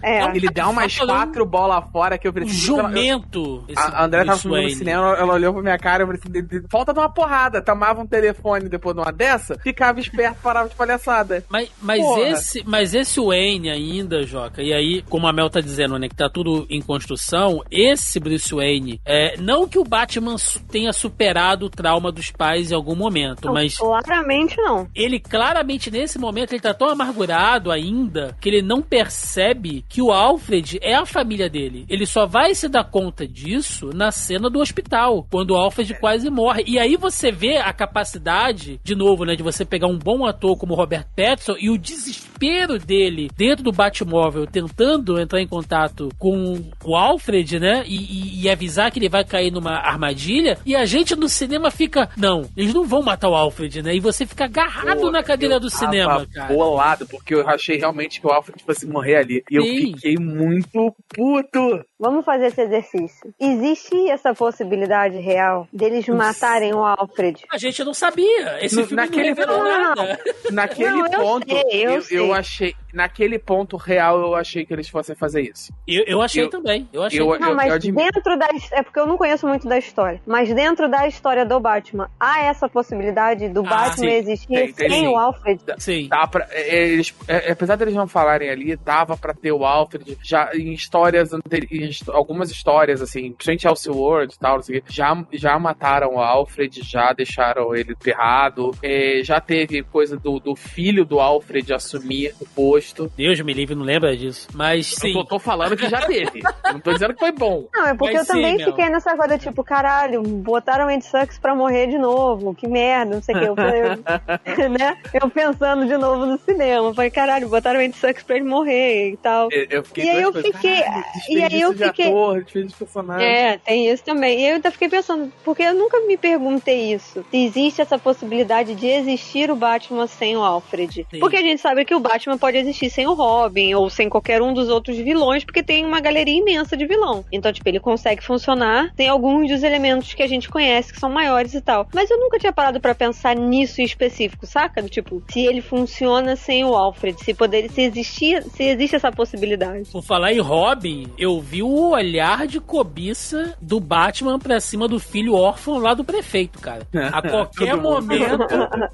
É. Ele dá umas quatro bolas fora que eu preciso. jumento. esse A André tava filmando no cinema, ela olhou pra minha cara e eu falei assim: "De- de- falta de uma porrada. Tomava um telefone depois de uma dessa, ficava esperto, parava de palhaçada. Mas, mas, Porra. esse, mas esse Wayne ainda, Joca, e aí, como a Mel tá dizendo, né, que tá tudo em construção, esse Bruce Wayne, é, não que o Batman tenha superado o trauma dos pais em algum momento, mas Claramente não. ele claramente nesse momento ele tá tão amargurado ainda que ele não percebe que o Alfred é a família dele. Ele só vai se dar conta disso na cena do hospital, quando o Alfred quase morre. E aí você vê a capacidade, de novo, né, de você pegar um bom ator como Robert Pattinson e o desespero dele dentro do Batmóvel tentando entrar em contato com o Alfred, né, e, e- e avisar que ele vai cair numa armadilha. E a gente no cinema fica, não, eles não vão matar o Alfred, né? E você fica agarrado Pô, na cadeira eu do cinema, cara. bolado, porque eu achei realmente que o Alfred fosse morrer ali. E eu Sim. fiquei muito puto. Vamos fazer esse exercício. Existe essa possibilidade real deles matarem o Alfred? A gente não sabia. Esse No- filme naquele- não revelou Não, nada. Naquele Não, eu ponto, sei, eu eu, sei. eu achei. Naquele ponto real, eu achei que eles fossem fazer isso. Eu, eu achei Eu- também. Eu achei. Não, mas dentro da. É porque eu não conheço muito da história. Mas dentro da história do Batman, há essa possibilidade do Ah, Batman sim. existir Tem, tem sem sim. o Alfred? Sim. Dá pra, é, eles, é, apesar deles não falarem ali, dava pra ter o Alfred já em histórias anteri- em hist- algumas histórias, assim, principalmente Elseworld e tal, não sei o quê, já, já mataram o Alfred, já deixaram ele enterrado, é, já teve coisa do, do filho do Alfred assumir o posto. Deus me livre, não lembra disso. Mas Eu sim. tô, tô falando que já teve. Eu não tô dizendo que foi bom. Não, é porque Mas eu sim, também Mel. fiquei nessa coisa, tipo, caralho, botaram o Andy Sucks pra morrer de novo, que merda, não sei o que. Eu, eu- né? eu pensando de novo no cinema. Falei, caralho, botaram o Andy Sucks pra ele morrer e tal. Eu, eu fiquei E aí eu coisas, fiquei- e aí eu de fiquei- ator, desperdício de personagem. É, tem isso também. E eu ainda fiquei pensando, porque eu nunca me perguntei isso. Se existe essa possibilidade de existir o Batman sem o Alfred. Sim. Porque a gente sabe que o Batman pode existir sem o Robin, ou sem qualquer um dos outros vilões, porque tem uma galeria imensa de vilão. Então, tipo, ele consegue funcionar. Tem alguns dos elementos que a gente conhece que são maiores e tal. Mas eu nunca tinha parado pra pensar nisso em específico, saca? Do Tipo, se ele funciona sem o Alfred, se poder, se existir, se existe essa possibilidade. Por falar em Robin, eu vi o o olhar de cobiça do Batman pra cima do filho órfão lá do prefeito, cara. A qualquer Todo mundo. momento,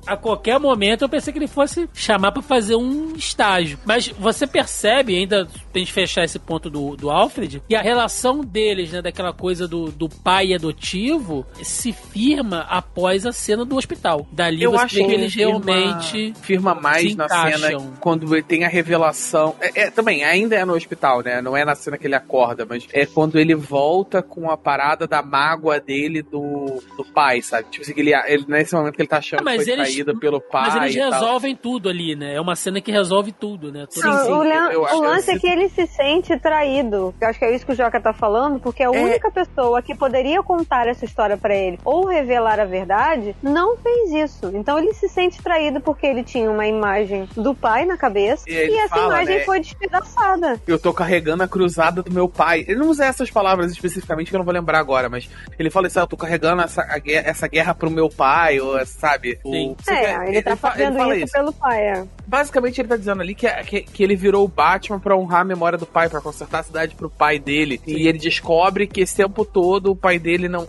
a qualquer momento eu pensei que ele fosse chamar pra fazer um estágio. Mas você percebe, ainda pra gente fechar esse ponto do, do Alfred, que a relação deles, né, daquela coisa do, do pai adotivo, se firma após a cena do hospital. Dali Eu você acho que eles firma- realmente firma mais na encaixam. cena quando tem a revelação. É, é, também, ainda é no hospital, né? Não é na cena que ele acorda, mas é quando ele volta com a parada da mágoa dele do, do pai, sabe? Tipo assim, que ele, ele, nesse momento que ele tá achando Ah, mas que foi eles- traído pelo pai. Mas eles e tal. resolvem tudo ali, né? É uma cena que resolve tudo, né? Tudo Não, sim, o, eu acho o que lance é que ele se sente traído. Eu acho que é isso que o Joca tá falando, porque a única pessoa que poderia contar essa história pra ele ou revelar a verdade não fez isso. Então ele se sente traído porque ele tinha uma imagem do pai na cabeça E e, essa fala, imagem né? foi despedaçada. Eu tô carregando a cruzada do meu pai. Ele não usa essas palavras especificamente que eu não vou lembrar agora, mas ele fala assim: ah, eu tô carregando essa, a guerra, essa guerra pro meu pai, ou sabe? Sim. O, É, quer- ele tá fa- fazendo fala isso, pelo pai. É. Basicamente, ele tá dizendo ali que, que, que ele virou o Batman pra honrar a memória do pai, pra consertar a cidade pro pai dele. E ele descobre que esse tempo todo o pai dele não.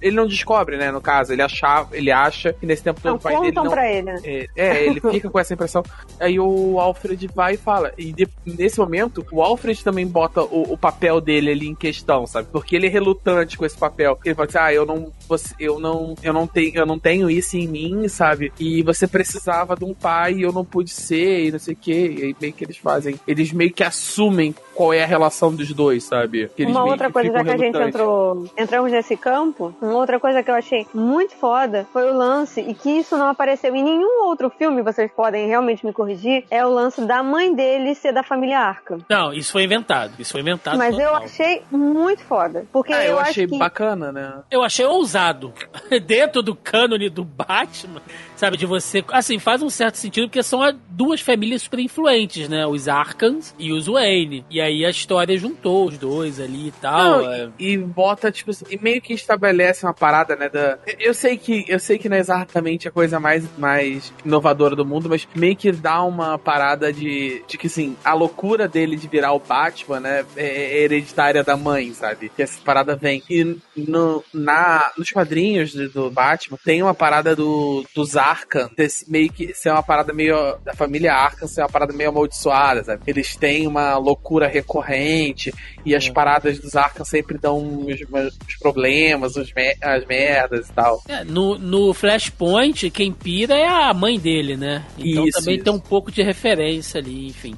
Ele não descobre, né? No caso, ele achava, ele acha que nesse tempo todo Não, o pai dele não. pra ele. É, é, ele fica com essa impressão. Aí o Alfred vai e fala. E de- nesse momento, o Alfred também bota o, o papel dele ali em questão, sabe? Porque ele é relutante com esse papel. Ele fala assim: ah, eu não. Você, eu não. Eu não tenho. Eu não tenho isso em mim, sabe? E você precisava de um pai e eu não pude ser, e não sei o quê. E aí meio que eles fazem. Eles meio que assumem qual é a relação dos dois, sabe? Que eles Uma outra coisa, já que a gente entrou, entramos nesse campo, uma outra coisa que eu achei muito foda foi o lance, e que isso não apareceu em nenhum outro filme, vocês podem realmente me corrigir, é o lance da mãe dele ser da família Arca. Não, isso foi inventado. Isso foi inventado. Mas eu total. achei muito foda. Porque Ah, eu, eu, achei acho que. bacana, né? Eu achei ousado. Dentro do cânone do Batman, sabe, de você. Assim, faz um certo sentido, porque são duas famílias super influentes, né? Os Arkans e os Wayne. E aí a história juntou os dois ali e tal. Não, é. e bota, tipo assim, e meio que estabelece uma parada, né, da... Eu sei que, eu sei que não é exatamente a coisa mais, mais inovadora do mundo, mas meio que dá uma parada de, de que, assim, a loucura dele de virar o Batman, né, é, é hereditária da mãe, sabe? Que essa parada vem. E no, na, nos quadrinhos do, do Batman, tem uma parada do, dos Arkham, meio que ser uma parada meio, da família Arkham ser uma parada meio amaldiçoada, sabe? Eles têm uma loucura recorrente, e as paradas dos Arkham sempre dão os, os problemas, me- as merdas e tal. É, no, no Flashpoint, quem pira é a mãe dele, né? Então Isso, também isso. tem um pouco de referência ali, enfim.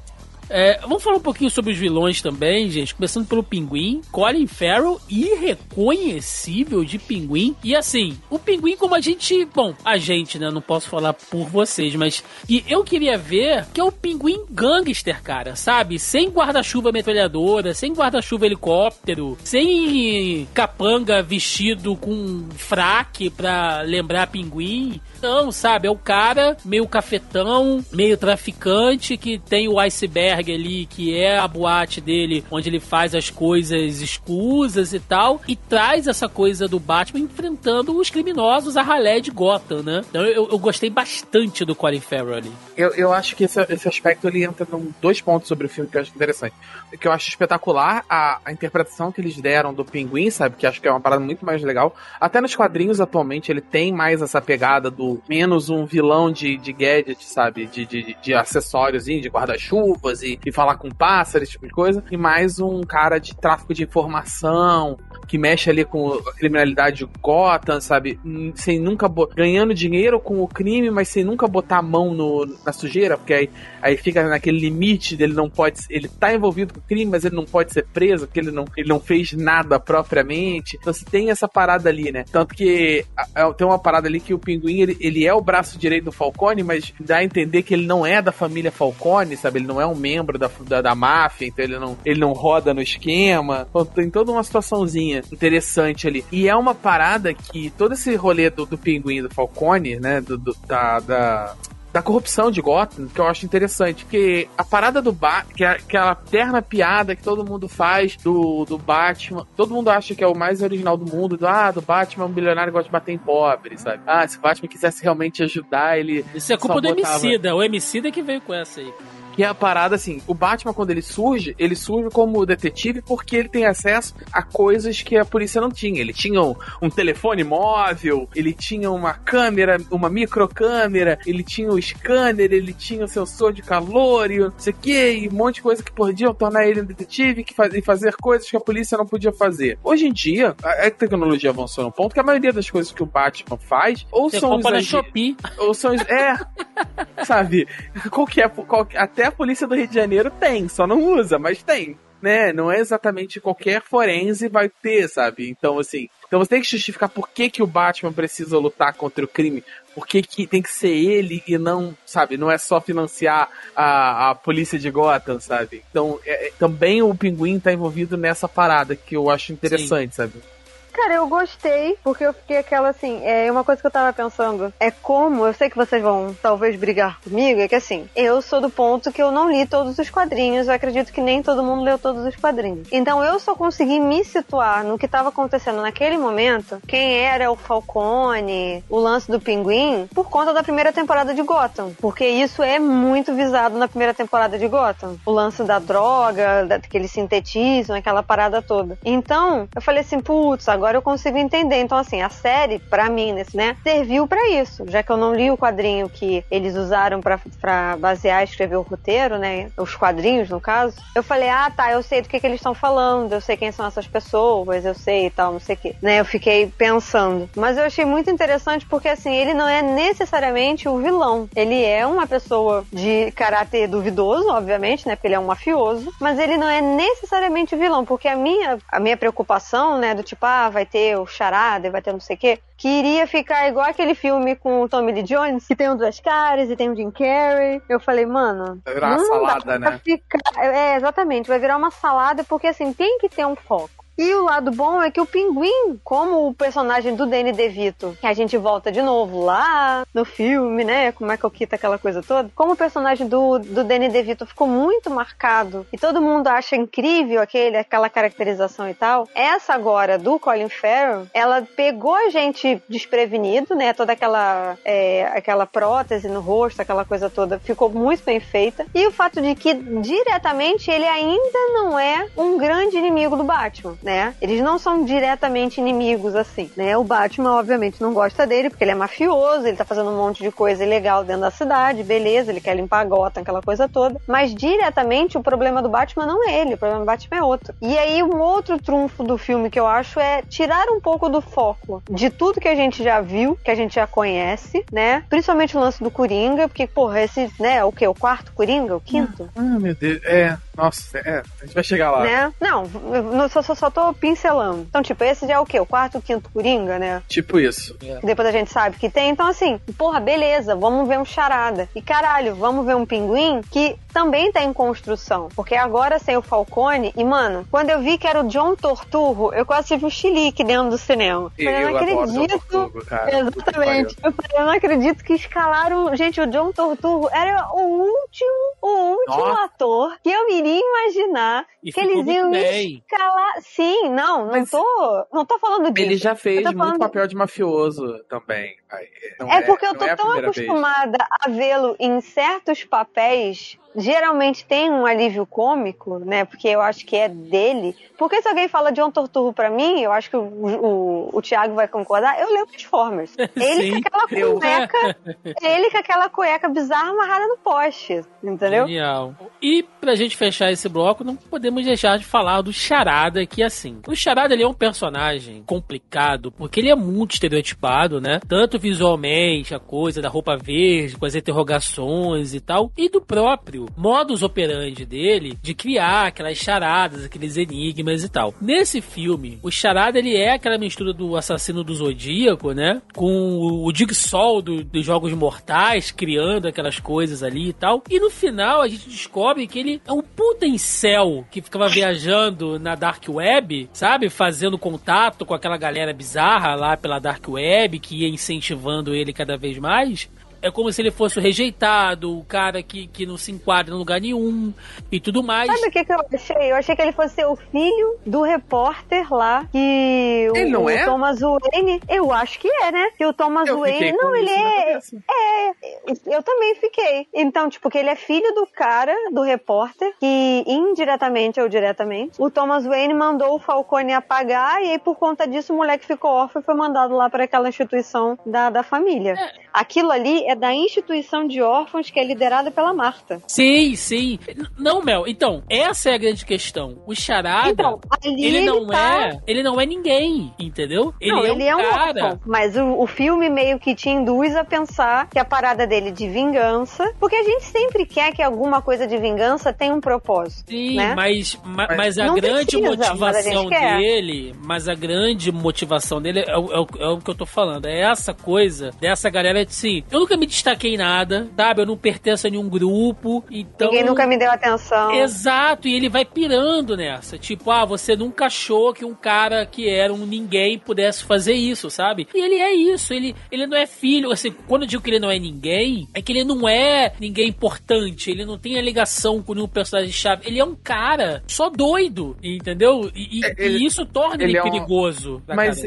É, vamos falar um pouquinho sobre os vilões também, gente. Começando pelo Pinguim. Colin Farrell, irreconhecível de Pinguim. E assim, o Pinguim, como a gente. Bom, a gente, né? Não posso falar por vocês, mas. E eu queria ver que é o Pinguim gangster, cara, sabe? Sem guarda-chuva metralhadora, sem guarda-chuva helicóptero, sem capanga vestido com fraque pra lembrar Pinguim. Não, sabe? É o cara meio cafetão, meio traficante, que tem o iceberg ali, que é a boate dele, onde ele faz as coisas escusas e tal, e traz essa coisa do Batman enfrentando os criminosos a ralé de Gotham, né? Então eu, eu gostei bastante do Colin Farrell ali. Eu, eu acho que esse, esse aspecto ele entra em dois pontos sobre o filme que eu acho interessante. O que eu acho espetacular a, a interpretação que eles deram do Pinguim, sabe? Que acho que é uma parada muito mais legal. Até nos quadrinhos atualmente ele tem mais essa pegada do menos um vilão de, de gadget, sabe? De, de, de acessórios, de guarda-chuvas e, e falar com pássaros, esse tipo de coisa. E mais um cara de tráfico de informação, que mexe ali com a criminalidade de Gotham, sabe? Hum, Sem nunca ganhando dinheiro com o crime, mas sem nunca botar a mão no, na sujeira, porque aí, aí fica naquele limite dele não pode. Ele tá envolvido com o crime, mas ele não pode ser preso, porque ele não, ele não fez nada propriamente. Então você tem essa parada ali, né? Tanto que tem uma parada ali que o pinguim ele, ele é o braço direito do Falcone, mas dá a entender que ele não é da família Falcone, sabe? Ele não é um membro da, da, da máfia, então ele não, ele não roda no esquema. Então, tem toda uma situaçãozinha interessante ali. E é uma parada que todo esse rolê do, do pinguim e do Falcone, né? Do, do- da, da, da corrupção de Gotham, que eu acho interessante, porque a parada do Batman, que é aquela terna piada que todo mundo faz do, do Batman, todo mundo acha que é o mais original do mundo, do, ah, do Batman é um bilionário que gosta de bater em pobre, sabe? Ah, se o Batman quisesse realmente ajudar, ele Isso é culpa do botava- Emicida. O Emicida que veio com essa aí. Que é a parada assim, o Batman quando ele surge, ele surge como detetive porque ele tem acesso a coisas que a polícia não tinha. Ele tinha um, um telefone móvel, ele tinha uma câmera, uma microcâmera, ele tinha o scanner, ele tinha o sensor de calor e não sei o que, e um monte de coisa que podiam tornar ele um detetive que faz, e fazer coisas que a polícia não podia fazer. Hoje em dia, a, a tecnologia avançou num ponto que a maioria das coisas que o Batman faz, ou Você são Shopee. ou são. É. sabe? Qualquer, qualquer. Até a polícia do Rio de Janeiro tem, só não usa, mas tem. Né? Não é exatamente qualquer forense vai ter, sabe? Então, assim. Então você tem que justificar por que, que o Batman precisa lutar contra o crime. Por que, que tem que ser ele e não, sabe? Não é só financiar a, a polícia de Gotham, sabe? Então, é- é- também o Pinguim tá envolvido nessa parada que eu acho interessante, sabe? Cara, eu gostei, porque eu fiquei aquela assim, é uma coisa que eu tava pensando, é como, eu sei que vocês vão talvez brigar comigo, é que assim, eu sou do ponto que eu não li todos os quadrinhos, eu acredito que nem todo mundo leu todos os quadrinhos. Então eu só consegui me situar no que tava acontecendo naquele momento, quem era o Falcone, o lance do Pinguim, por conta da primeira temporada de Gotham, porque isso é muito visado na primeira temporada de Gotham. O lance da droga, da, que eles sintetizam, aquela parada toda. Então, eu falei assim, putz, agora eu consigo entender. Então, assim, a série, pra mim, né, serviu pra isso. Já que eu não li o quadrinho que eles usaram pra basear e escrever o roteiro, né, os quadrinhos, no caso, eu falei, ah, tá, eu sei do que, que eles estão falando, eu sei quem são essas pessoas, eu sei e tal, não sei o que. Né, eu fiquei pensando. Mas eu achei muito interessante porque, assim, ele não é necessariamente o vilão. Ele é uma pessoa de caráter duvidoso, obviamente, né, porque ele é um mafioso, mas ele não é necessariamente o vilão, porque a minha, a minha preocupação, né, do tipo, ah, vai ter o charada, vai ter não sei o quê, que iria ficar igual aquele filme com o Tommy Lee Jones, que tem um duas caras e tem um Jim Carrey. Eu falei, mano, Vai virar uma não salada, né? ficar- É, exatamente, vai virar uma salada, porque assim, tem que ter um foco. E o lado bom é que o Pinguim, como o personagem do Danny DeVito, que a gente volta de novo lá no filme, né? Como é que eu quito aquela coisa toda. Como o personagem do, do Danny DeVito ficou muito marcado e todo mundo acha incrível aquele, aquela caracterização e tal. Essa agora do Colin Farrell, ela pegou a gente desprevenido, né? Toda aquela, é, aquela prótese no rosto, aquela coisa toda, ficou muito bem feita. E o fato de que diretamente ele ainda não é um grande inimigo do Batman, né? Eles não são diretamente inimigos assim, né? O Batman, obviamente, não gosta dele porque ele é mafioso, ele tá fazendo um monte de coisa ilegal dentro da cidade, beleza, ele quer limpar a Gotham, aquela coisa toda. Mas diretamente o problema do Batman não é ele, o problema do Batman é outro. E aí um outro trunfo do filme que eu acho é tirar um pouco do foco de tudo que a gente já viu, que a gente já conhece, né? Principalmente o lance do Coringa, porque, porra, esse, né, o que? O quarto Coringa? O quinto? Ah, meu Deus. É, nossa, é. A gente vai chegar lá. Né? Não, eu não- só, só, só tô pincelando. Então, tipo, esse já é o quê? O quarto, o quinto Coringa, né? Tipo isso. que depois a gente sabe que tem. Então, assim, porra, beleza, vamos ver um charada. E caralho, vamos ver um pinguim que também tá em construção. Porque agora sem o Falcone, e mano, quando eu vi que era o John Torturro, eu quase tive um chilique dentro do cinema. Eu, falei, eu não acredito. Torturro, cara. Exatamente. Eu falei, eu não acredito que escalaram. Gente, o John Torturro era o último, o último Nossa. ator que eu iria imaginar E que eles iam escalar. Sim, não, não Mas- tô. Não tô falando disso. Ele já fez muito falando- papel de mafioso também. Ai, não É porque eu tô é tão primeira vez. acostumada a vê-lo em certos papéis. Geralmente tem um alívio cômico, né? Porque eu acho que é dele. Porque se alguém fala John Torturro pra mim, eu acho que o, o, o Thiago vai concordar, eu leio Transformers. Ele Sim, com aquela eu- cueca. ele com aquela cueca bizarra amarrada no poste. Entendeu? Genial. E pra gente fechar esse bloco, não podemos deixar de falar do Charada, que assim. O Charada ele é um personagem complicado, porque ele é muito estereotipado, né? Tanto visualmente, a coisa da roupa verde, com as interrogações e tal, e do próprio modus operandi dele de criar aquelas charadas, aqueles enigmas e tal. Nesse filme, o Charada ele é aquela mistura do assassino do Zodíaco, né? Com o, o Jigsaw do- dos Jogos Mortais, criando aquelas coisas ali e tal. E no final a gente descobre que ele é um puta incel que ficava viajando na Dark Web, sabe? Fazendo contato com aquela galera bizarra lá pela Dark Web, que ia incentivando ele cada vez mais. É como se ele fosse o rejeitado, o cara que, que não se enquadra em lugar nenhum e tudo mais. Sabe o que, que eu achei? Eu achei que ele fosse ser o filho do repórter lá, que o, Ele não o é? Thomas Wayne. Eu acho que é, né? Que o Thomas Eu Wayne. com Não, ele é. É, eu também fiquei. Então, tipo, que ele é filho do cara, do repórter, que indiretamente ou diretamente, o Thomas Wayne mandou o Falcone apagar, e aí por conta disso o moleque ficou órfão e foi mandado lá para aquela instituição da, da família. Aquilo ali é da instituição de órfãos que é liderada pela Marta. Sim, sim. Não, Mel, então, essa é a grande questão. O Charada, Então, ali ele, não tá- é. Ele não é ninguém, entendeu? Ele não, é ele é um um cara. órfão. Mas o, o filme meio que te induz a pensar que a parada dele é de vingança. Porque a gente sempre quer que alguma coisa de vingança tenha um propósito. Sim, né? mas, ma- Mas- mas a Não grande precisa, mas a motivação gente quer. dele, mas a grande motivação dele é, o- é o- é o que eu tô falando. É essa coisa dessa galera assim, eu nunca me destaquei em nada, sabe? Eu não pertenço a nenhum grupo, então. Ninguém nunca me deu atenção. Exato, e ele vai pirando nessa. Tipo, ah, você nunca achou que um cara que era um ninguém pudesse fazer isso, sabe? E ele é isso, ele, ele não é filho. Assim, quando eu digo que ele não é ninguém, é que ele não é ninguém importante, ele não tem a ligação com nenhum personagem-chave. Ele é um cara só doido, entendeu? E, e- É, ele- e isso torna ele, ele é um- perigoso. pra Mas,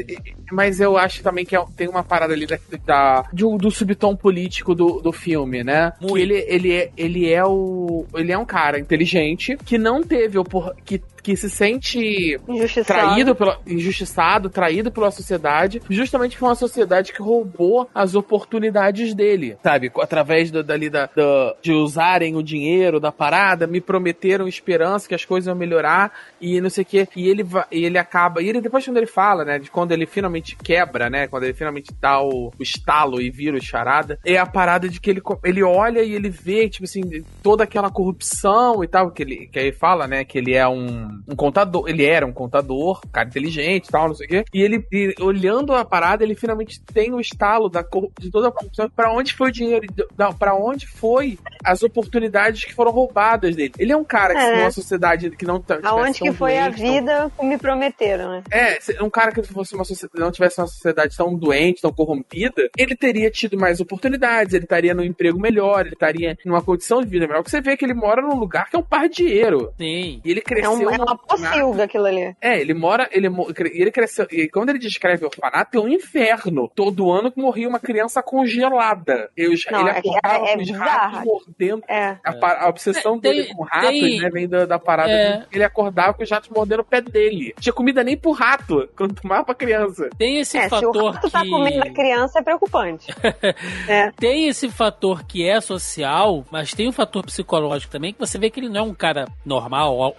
mas eu acho também que é- tem uma parada ali da, da- do, do subtom político do, do filme, né? Muito. Que ele, ele, é, ele é o. Ele é um cara inteligente que não teve opor- que, que se sente Injustiçado. traído pela, injustiçado, traído pela sociedade, justamente por uma sociedade que roubou as oportunidades dele, sabe? Através do, dali da, da- de usarem o dinheiro da parada, me prometeram esperança que as coisas iam melhorar e não sei o que. E ele e ele acaba, e ele depois quando ele fala, né, de quando ele finalmente quebra, né, quando ele finalmente dá o, o estalo e vira o charada, é a parada de que ele, ele olha e ele vê, tipo assim, toda aquela corrupção e tal, que ele, que aí fala, né, que ele é um, um contador, ele era um contador, um cara inteligente e tal, não sei o quê. E ele, e olhando a parada, ele finalmente tem o estalo da, cor- de toda a corrupção, pra onde foi o dinheiro, não, pra onde foi as oportunidades que foram roubadas dele. Ele é um cara que, É, né? numa sociedade que não tá- tivesse Aonde tão que foi a doente, tão- vida que me prometeram, né? é, um cara que fosse uma sociedade, não tivesse uma sociedade tão doente, tão corrompida, ele teria tido mais oportunidades, ele estaria num emprego melhor, ele estaria numa condição de vida melhor. Porque você vê que ele mora num lugar que é um par de dinheiro. Sim. E ele É, cresceu. um, é num uma pocilga aquilo ali. É, ele mora, ele, ele cresceu. E quando ele descreve o orfanato, é um inferno. Todo ano que morria uma criança congelada. Eu, já- Não, ele é acordava é- é os bizarro. ratos mordendo. É. A, a obsessão É, tem- dele com ratos, tem- né? Vem da, da parada. É. dele. Ele acordava com os ratos mordendo o pé dele. Tinha comida nem pro rato, quando tomava pra criança. Tem esse É, se o fator rato que. tá comendo a criança é preocupante. é. Tem esse fator que é social, mas tem um fator psicológico também, que você vê que ele não é um cara normal, ó-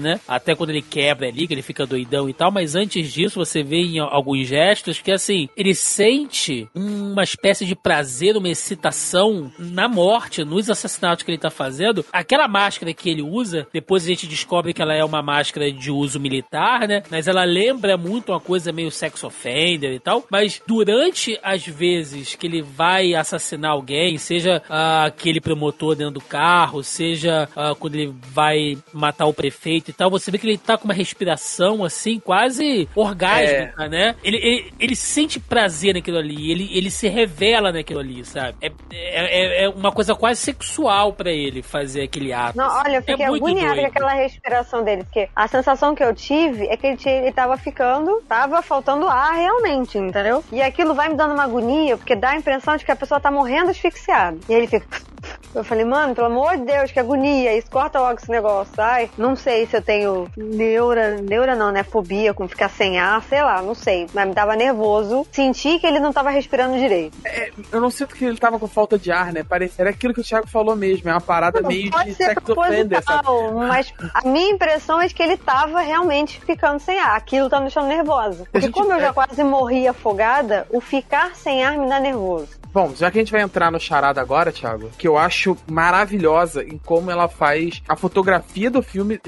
né? Até quando ele quebra ali, que ele fica doidão e tal, mas antes disso você vê em alguns gestos que, assim, ele sente uma espécie de prazer, uma excitação na morte, nos assassinatos que ele tá fazendo. Aquela máscara que ele usa, depois a gente descobre que ela é uma máscara de uso militar, né? Mas ela lembra muito uma coisa meio sex offender e tal, mas durante as vezes que ele vai assassinar alguém, seja ah, aquele promotor dentro do carro, seja ah, quando ele vai matar o prefeito e tal, você vê que ele tá com uma respiração assim, quase orgásmica, né? Ele, ele, ele sente prazer naquilo ali, ele, ele se revela naquilo ali, sabe? É, é, é uma coisa quase sexual pra ele fazer aquele ato. Não, olha, eu fiquei é muito agoniada com aquela respiração dele, porque a sensação que eu tive é que ele, tinha, ele tava ficando, tava faltando ar realmente, entendeu? E aquilo vai me dando uma agonia, porque dá a impressão de que a pessoa tá morrendo asfixiada. E aí ele fica. Eu falei, mano, pelo amor de Deus, que agonia, isso corta logo esse negócio. Ai, não sei se eu tenho neura, neura não, né? Fobia com ficar sem ar, sei lá, não sei. Mas me dava nervoso. Senti que ele não tava respirando direito. Eu não sinto que ele tava com falta de ar, né? Parece, era aquilo que o Thiago falou mesmo. É uma parada Não, meio pode de ser sex offender, sabe? proposital, mas a minha impressão é que ele tava realmente ficando sem ar. Aquilo tá me deixando nervosa. Porque gente- como eu é- já quase morri afogada, o ficar sem ar me dá nervoso. Bom, já que a gente vai entrar no charada agora, Thiago, que eu acho maravilhosa em como ela faz a fotografia do filme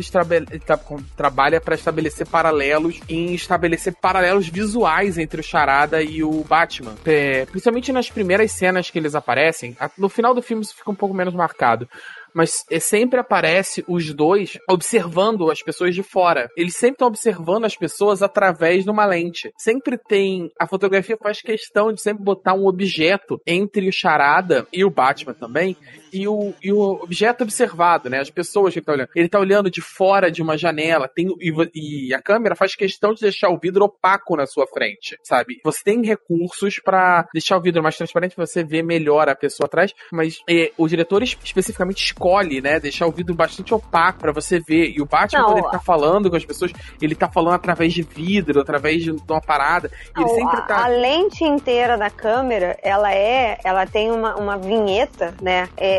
trabalha pra estabelecer paralelos em estabelecer paralelos visuais entre o charada e o Batman. É, principalmente nas primeiras cenas que eles aparecem, no final do filme isso fica um pouco menos marcado. Mas é, sempre aparece os dois observando as pessoas de fora. Eles sempre estão observando as pessoas através de uma lente. Sempre tem. A fotografia faz questão de sempre botar um objeto entre o Charada e o Batman também. E o, e o objeto observado, né? As pessoas que ele tá olhando. Ele tá olhando de fora de uma janela. Tem, e, e a câmera faz questão de deixar o vidro opaco na sua frente, sabe? Você tem recursos para deixar o vidro mais transparente, você ver melhor a pessoa atrás, mas é, o diretor es- especificamente escolhe, né? Deixar o vidro bastante opaco para você ver. E o Batman, Não, quando ele tá falando com as pessoas, ele tá falando através de vidro, através de uma parada. E ele Não, sempre a, tá. a lente inteira da câmera, ela é, ela tem uma, uma vinheta, né, é,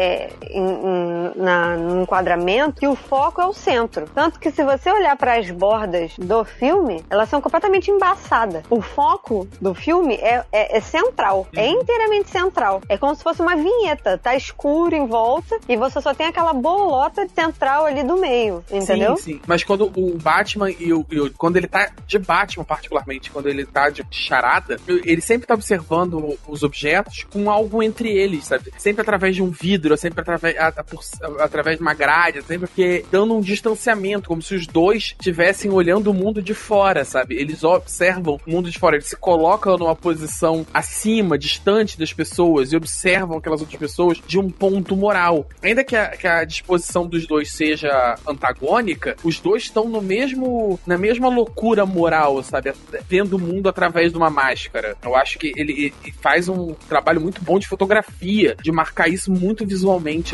em, em- na, no enquadramento, que o foco é o centro. Tanto que se você olhar para as bordas do filme, elas são completamente embaçadas. O foco do filme é, é, é central, é Uhum. inteiramente central. É como se fosse uma vinheta, tá escuro em volta e você só tem aquela bolota central ali do meio, entendeu? Sim, sim. Mas quando o Batman e o, e o- Quando ele tá de Batman, particularmente, quando ele tá de charada, ele sempre tá observando os objetos com algo entre eles, sabe? Sempre através de um vidro, sempre através, a- por- através de uma grade, sempre que dando um distanciamento, como se os dois estivessem olhando o mundo de fora, sabe? Eles observam o mundo de fora, eles se colocam numa posição acima, distante das pessoas e observam aquelas outras pessoas de um ponto moral. Ainda que a, que a disposição dos dois seja antagônica, os dois estão no mesmo na mesma loucura moral, sabe? Vendo o mundo através de uma máscara. Eu acho que ele, ele faz um trabalho muito bom de fotografia, de marcar isso muito visualmente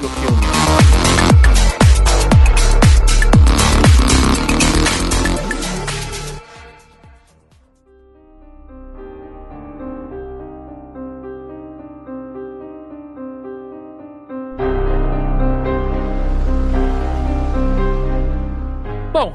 no filme.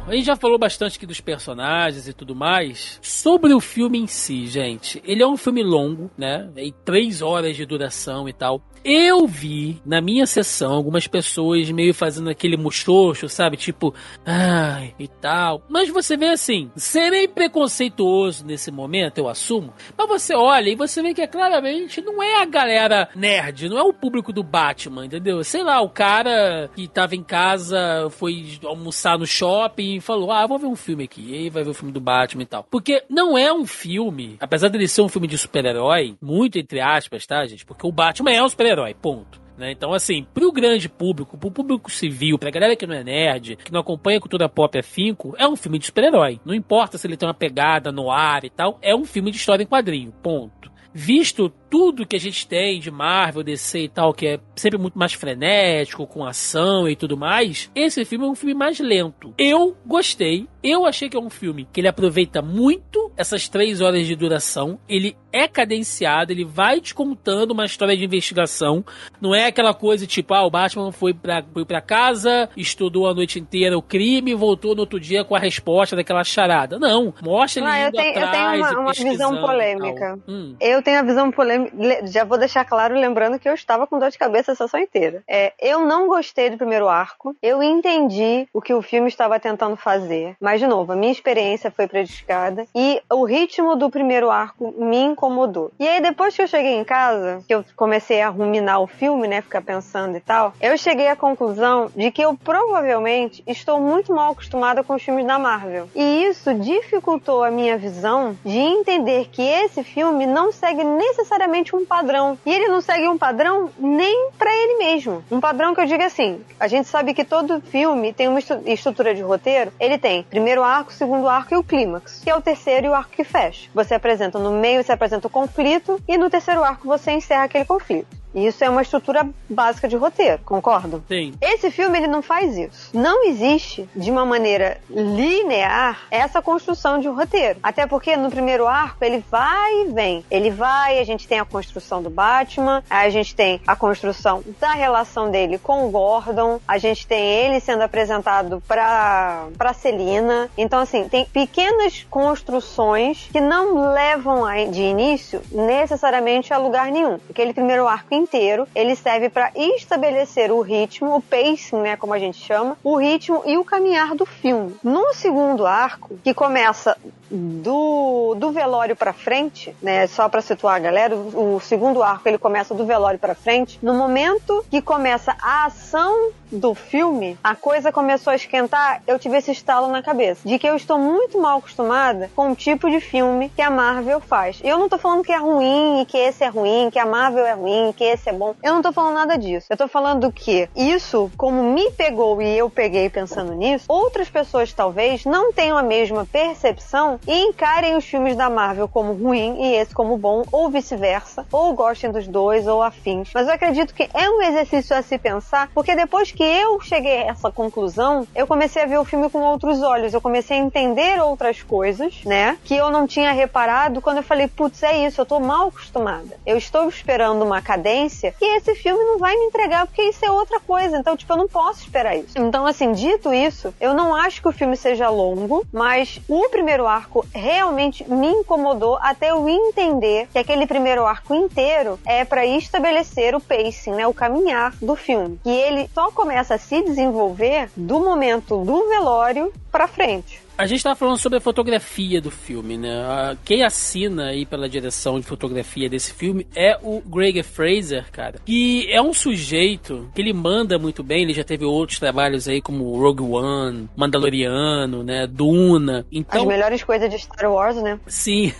A gente já falou bastante aqui dos personagens e tudo mais. Sobre o filme em si, gente, ele é um filme longo, né? Tem três horas de duração e tal. Eu vi na minha sessão algumas pessoas meio fazendo aquele muxoxo, sabe? Tipo, ai, e tal. Mas você vê assim, serei preconceituoso nesse momento, eu assumo. Mas você olha e você vê que é claramente não é a galera nerd, não é o público do Batman, entendeu? Sei lá, o cara que tava em casa, foi almoçar no shopping falou: Ah, vou ver um filme aqui. E aí vai ver o filme do Batman e tal. Porque não é um filme, apesar dele ser um filme de super-herói, muito entre aspas, tá, gente? Porque o Batman é um super-herói, ponto. Né? Então, assim, pro grande público, pro público civil, pra galera que não é nerd, que não acompanha a cultura pop afinco, é um filme de super-herói. Não importa se ele tem uma pegada no ar e tal, é um filme de história em quadrinho, ponto. Visto tudo que a gente tem de Marvel, DC e tal, que é sempre muito mais frenético, com ação e tudo mais, esse filme é um filme mais lento. Eu gostei, eu achei que é um filme que ele aproveita muito essas três horas de duração, ele é cadenciado, ele vai te contando uma história de investigação, não é aquela coisa tipo, ah, o Batman foi pra, foi pra casa, estudou a noite inteira o crime e voltou no outro dia com a resposta daquela charada. Não, mostra ele Ah, eu tenho- eu tenho uma- uma visão polêmica. Hum. Eu tenho a visão polêmica. Já vou deixar claro, lembrando que eu estava com dor de cabeça a sessão inteira. É, eu não gostei do primeiro arco. Eu entendi o que o filme estava tentando fazer. Mas, de novo, a minha experiência foi prejudicada. E o ritmo do primeiro arco me incomodou. E aí, depois que eu cheguei em casa, que eu comecei a ruminar o filme, né? Ficar pensando e tal, eu cheguei à conclusão de que eu provavelmente estou muito mal acostumada com os filmes da Marvel. E isso dificultou a minha visão de entender que esse filme não segue necessariamente um padrão. E ele não segue um padrão nem pra ele mesmo. Um padrão que eu digo assim: a gente sabe que todo filme tem uma estru- estrutura de roteiro. Ele tem primeiro arco, segundo arco e o clímax, que é o terceiro e o arco que fecha. Você apresenta no meio, você apresenta o conflito, e no terceiro arco você encerra aquele conflito. Isso é uma estrutura básica de roteiro, concordam? Sim. Esse filme ele não faz isso. Não existe de uma maneira linear essa construção de um roteiro. Até porque no primeiro arco ele vai e vem. Ele vai, a gente tem a construção do Batman, a gente tem a construção da relação dele com o Gordon, a gente tem ele sendo apresentado pra, pra Celina. Então, assim, tem pequenas construções que não levam a- de início necessariamente a lugar nenhum. Aquele primeiro arco inteiro. Ele serve para estabelecer o ritmo, o pacing, né, como a gente chama, o ritmo e o caminhar do filme. No segundo arco, que começa do, do velório para frente, né, só para situar a galera, o, o segundo arco ele começa do velório para frente. No momento que começa a ação do filme, a coisa começou a esquentar, eu tive esse estalo na cabeça. De que eu estou muito mal acostumada com o tipo de filme que a Marvel faz. Eu não tô falando que é ruim e que esse é ruim, que a Marvel é ruim, que esse é bom. Eu não tô falando nada disso. Eu tô falando que isso, como me pegou e eu peguei pensando nisso, outras pessoas talvez não tenham a mesma percepção e encarem os filmes da Marvel como ruim e esse como bom, ou vice-versa, ou gostem dos dois, ou afins. Mas eu acredito que é um exercício a se pensar, porque depois que eu cheguei a essa conclusão, eu comecei a ver o filme com outros olhos, eu comecei a entender outras coisas, né, que eu não tinha reparado quando eu falei, putz, é isso, eu tô mal acostumada. Eu estou esperando uma cadência e esse filme não vai me entregar porque isso é outra coisa, então, tipo, eu não posso esperar isso. Então, assim, dito isso, eu não acho que o filme seja longo, mas o primeiro arco realmente me incomodou até eu entender que aquele primeiro arco inteiro é para estabelecer o pacing, né, o caminhar do filme. E ele só começa a se desenvolver do momento do velório para frente. A gente tava falando sobre a fotografia do filme, né? Quem assina aí pela direção de fotografia desse filme é o Greg Fraser, cara. Que é um sujeito que ele manda muito bem. Ele já teve outros trabalhos aí como Rogue One, Mandaloriano, né? Duna. As Então, melhores coisas de Star Wars, né? Sim.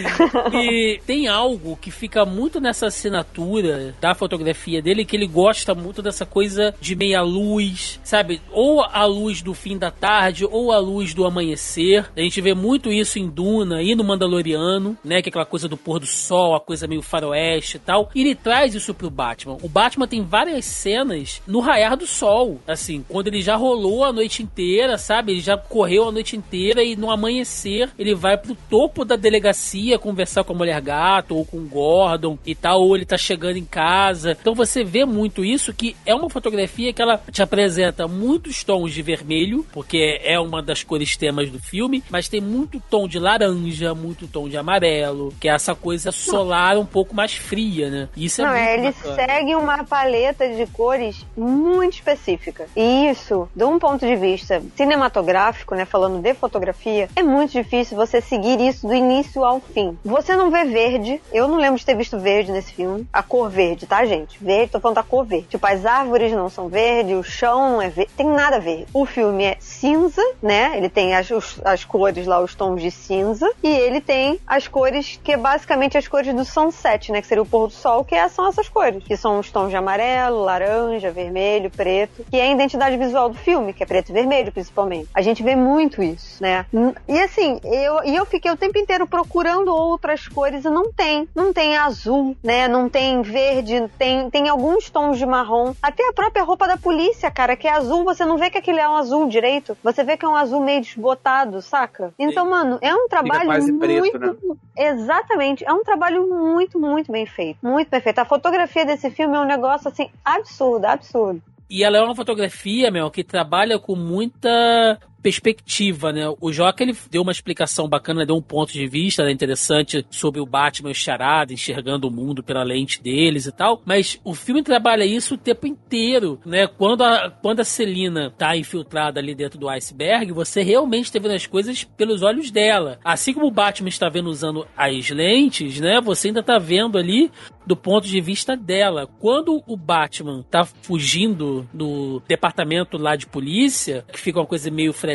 e tem algo que fica muito nessa assinatura da fotografia dele, que ele gosta muito dessa coisa de meia luz, sabe? Ou a luz do fim da tarde, ou a luz do amanhecer. A gente vê muito isso em Duna e no Mandaloriano, né? Que é aquela coisa do pôr do sol, a coisa meio faroeste e tal. E ele traz isso pro Batman. O Batman tem várias cenas no raiar do sol, assim, quando ele já rolou a noite inteira, sabe? Ele já correu a noite inteira e no amanhecer ele vai pro topo da delegacia conversar com a mulher gato ou com o Gordon e tal, ou ele tá chegando em casa. Então você vê muito isso que é uma fotografia que ela te apresenta muitos tons de vermelho, porque é uma das cores temas do filme, mas tem muito tom de laranja, muito tom de amarelo, que é essa coisa solar um pouco mais fria, né? Isso é Não, muito é, ele bacana. segue uma paleta de cores muito específica. E isso, de um ponto de vista cinematográfico, né, falando de fotografia, é muito difícil você seguir isso do início ao fim. Você não vê verde, eu não lembro de ter visto verde nesse filme. A cor verde, tá, gente? Verde, tô falando da cor verde. Tipo, as árvores não são verde, o chão não é verde, tem nada verde. O filme é cinza, né? Ele tem as, as cores lá, os tons de cinza, e ele tem as cores que é basicamente as cores do sunset, né? Que seria o pôr do sol, que é- são essas cores, que são os tons de amarelo, laranja, vermelho, preto, que é a identidade visual do filme, que é preto e vermelho, principalmente. A gente vê muito isso, né? E assim, eu, e eu fiquei o tempo inteiro procurando outras cores e não tem. Não tem azul, né? Não tem verde, tem, tem alguns tons de marrom. Até a própria roupa da polícia, cara, que é azul, você não vê que aquele é um azul direito. Você vê que é um azul meio desbotado, saca? Então, mano, é um trabalho quase preto, muito. né? Exatamente. É um trabalho muito, muito bem feito. Muito bem feito. A fotografia desse filme é um negócio, assim, absurdo, absurdo. E ela é uma fotografia, meu, que trabalha com muita perspectiva, né? O Joca, ele deu uma explicação bacana, deu um ponto de vista né, interessante sobre o Batman e o Charada, enxergando o mundo pela lente deles e tal, mas o filme trabalha isso o tempo inteiro, né? Quando a, quando a Celina tá infiltrada ali dentro do iceberg, você realmente está vendo as coisas pelos olhos dela. Assim como o Batman está vendo usando as lentes, né? Você ainda tá vendo ali do ponto de vista dela. Quando o Batman tá fugindo do departamento lá de polícia, que fica uma coisa meio frenética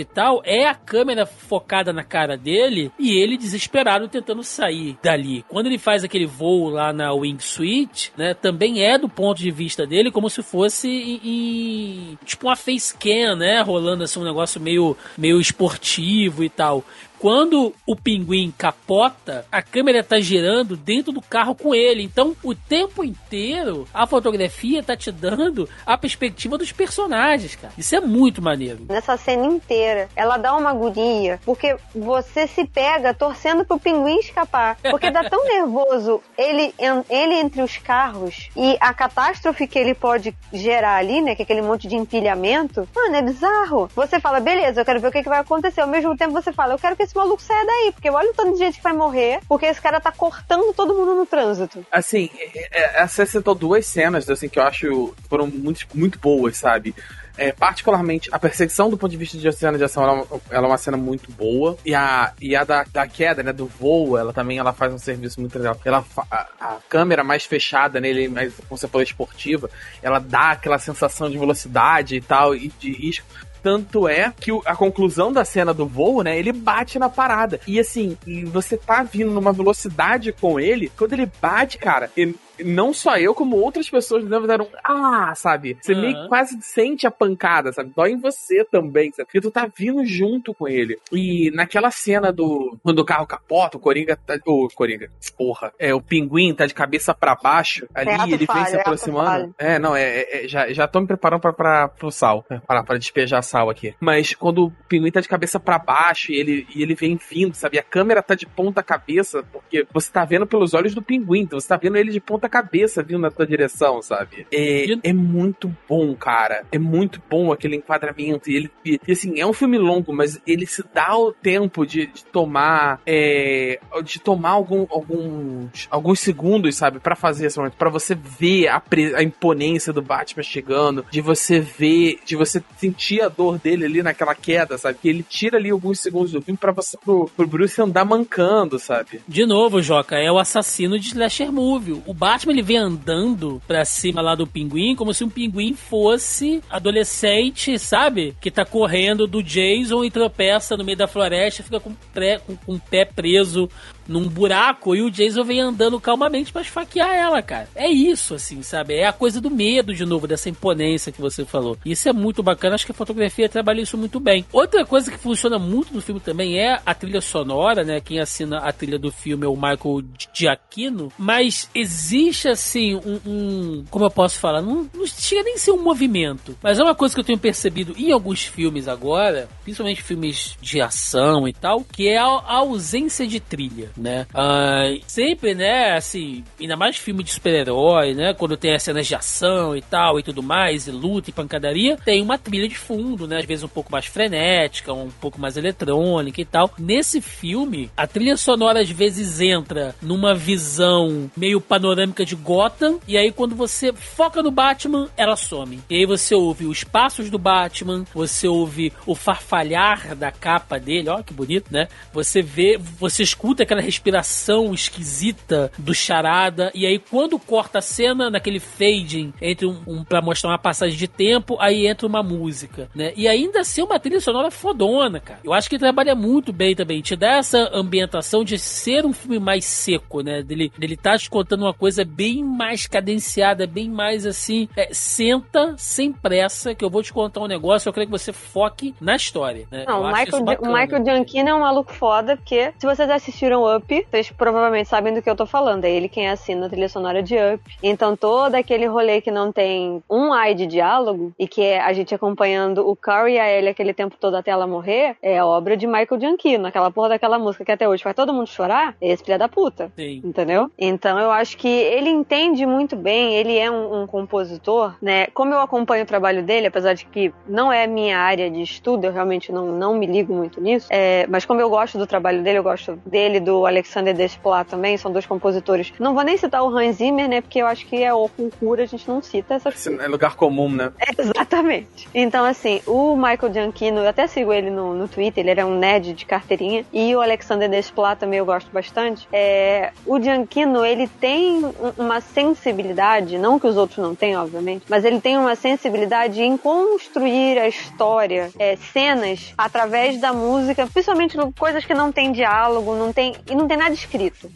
e tal, é a câmera focada na cara dele e ele desesperado tentando sair dali. Quando ele faz aquele voo lá na wingsuit, né, também é do ponto de vista dele como se fosse em, em- tipo uma face cam, né, rolando assim um negócio meio meio esportivo e tal. Quando o pinguim capota, a câmera tá girando dentro do carro com ele. Então, o tempo inteiro, a fotografia tá te dando a perspectiva dos personagens, cara. Isso é muito maneiro. Nessa cena inteira, ela dá uma agonia, porque você se pega torcendo pro pinguim escapar. Porque dá tão nervoso ele, ele entre os carros e a catástrofe que ele pode gerar ali, né? Que é aquele monte de empilhamento. Mano, é bizarro. Você fala, beleza, eu quero ver o que, que vai acontecer. Ao mesmo tempo você fala, eu quero que esse esse maluco saia daí, porque olha o tanto de gente que vai morrer, porque esse cara tá cortando todo mundo no trânsito. Assim, é, é, você citou duas cenas assim, que eu acho foram muito, muito boas, sabe? É, particularmente, a perseguição do ponto de vista de cena de ação, ela, é uma- ela é uma cena muito boa. E a, e a da, da queda, né, do voo, ela também ela faz um serviço muito legal. Ela, a, a câmera mais fechada nele, mais, como você falou, esportiva, ela dá aquela sensação de velocidade e tal, e de risco. Tanto é que a conclusão da cena do voo, né? Ele bate na parada. E assim, e você tá vindo numa velocidade com ele, quando ele bate, cara, e não só eu, como outras pessoas dentro deram ah, sabe? Você Aham. meio que quase sente a pancada, sabe? Dói em você também, sabe? Porque tu tá vindo junto com ele. E naquela cena do. Quando o carro capota, o Coringa tá. O Coringa, porra. É, o pinguim tá de cabeça pra baixo. Ali É ele vem falho, se é aproximando. É, não, é, é- é- já, já tô me preparando pra, pra, pro sal. É, Pra, pra despejar sal aqui. Mas quando o pinguim tá de cabeça pra baixo e ele, e ele vem vindo, sabe? E a câmera tá de ponta cabeça, porque você tá vendo pelos olhos do pinguim, então você tá vendo ele de ponta cabeça vindo na tua direção, sabe? É, E- é muito bom, cara. É muito bom aquele enquadramento. E ele, e, assim, é um filme longo, mas ele se dá o tempo de, de tomar. é, de tomar algum, alguns, alguns segundos, sabe? Pra fazer esse momento. Pra você ver a, a imponência do Batman chegando. De você ver. De você sentir a dor dele ali naquela queda, sabe? Que ele tira ali alguns segundos do filme pra você. Pro, pro Bruce andar mancando, sabe? De novo, Joca, é o assassino de slasher movie. O Batman ele vem andando pra cima lá do pinguim como se um pinguim fosse adolescente, sabe? Que tá correndo do Jason e tropeça no meio da floresta, fica com, pré- com- com o pé preso num buraco e o Jason vem andando calmamente pra esfaquear ela, cara. É isso, assim, sabe? É a coisa do medo, de novo, dessa imponência que você falou. Isso é muito bacana, acho que a fotografia trabalha isso muito bem. Outra coisa que funciona muito no filme também é a trilha sonora, né? Quem assina a trilha do filme é o Michael Giacchino, mas existe, assim, um, um- como eu posso falar, não, não chega nem ser um movimento, mas é uma coisa que eu tenho percebido em alguns filmes agora, principalmente filmes de ação e tal, que é a, a ausência de trilha, né? Ah, sempre, né, assim, ainda mais filme de super-herói, né, quando tem as cenas de ação e tal e tudo mais, e luta e pancadaria, tem uma trilha de fundo, né, às vezes um pouco mais frenética, um pouco mais eletrônica e tal. Nesse filme, a trilha sonora às vezes entra numa visão meio panorâmica de Gotham, e aí quando você foca no Batman, ela some. E aí você ouve os passos do Batman, você ouve o farfalhar da capa dele, ó que bonito, né? Você vê, você escuta aquela respiração esquisita do charada, e aí quando corta a cena, naquele fading entre um, um para mostrar uma passagem de tempo, aí entra uma música, né? E ainda assim uma trilha sonora fodona, cara. Eu acho que trabalha muito bem também, te dá essa ambientação de ser um filme mais seco, né? Dele, dele tá te contando uma coisa bem mais cadenciada, bem mais assim, é, senta sem pressa, que eu vou te contar um negócio, eu quero que você foque na história, né? Não, o Michael, o. Michael Giacchino é um maluco foda, porque se vocês assistiram Up, vocês provavelmente sabem do que eu tô falando. É ele quem assina a trilha sonora de Up. Então todo aquele rolê que não tem um ai de diálogo e que é a gente acompanhando o Carl e a Ellie aquele tempo todo até ela morrer, é obra de Michael Giacchino. Aquela porra daquela música que até hoje faz todo mundo chorar, é esse filho da puta. Sim. Entendeu? Então eu acho que ele entende muito bem, ele é um, um compositor, né? Como eu acompanho o trabalho dele, apesar de que não é minha área de estudo, eu realmente não, não me ligo muito nisso, é, mas como eu gosto do trabalho dele, eu gosto dele, do Alexander Desplat também, são dois compositores. Não vou nem citar o Hans Zimmer, né? Porque eu acho que é o concura, a gente não cita essas Esse é lugar comum, né? Exatamente. Então, assim, o Michael Gianchino, eu até sigo ele no, no Twitter, ele é um nerd de carteirinha. E o Alexander Desplat também eu gosto bastante. É, o Gianchino, ele tem um- uma sensibilidade, não que os outros não tenham, obviamente, mas ele tem uma sensibilidade em construir a história, é, cenas, através da música, principalmente coisas que não tem diálogo, não tem, e não tem nada escrito.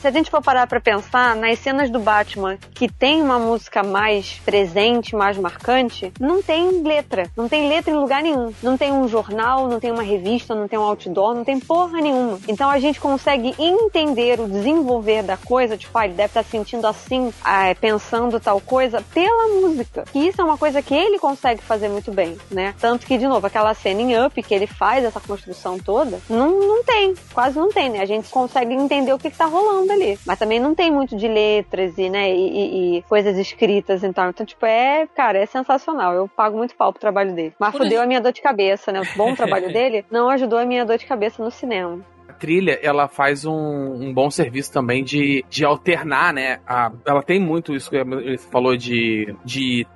Se, a gente for parar pra pensar, nas cenas do Batman que tem uma música mais presente, mais marcante, não tem letra. Não tem letra em lugar nenhum. Não tem um jornal, não tem uma revista, não tem um outdoor, não tem porra nenhuma. Então a gente consegue entender o desenvolver da coisa, tipo, ah, ele deve estar sentindo assim, ah, pensando tal coisa, pela música. E isso é uma coisa que ele consegue fazer muito bem, né? Tanto que, de novo, aquela cena em Up, que ele faz essa construção toda, não, não tem, quase não tem, né? A gente consegue entender o que, que tá rolando ali. Mas também não tem muito de letras e, né, e, e- e coisas escritas e tal. Então, tipo, é, cara, é sensacional. Eu pago muito pau pro trabalho dele. Mas Por fudeu a minha dor de cabeça, né? O bom trabalho dele não ajudou a minha dor de cabeça no cinema. Trilha, ela faz um, um bom serviço também de, de alternar, né? A, ela tem muito isso que ele falou de, de,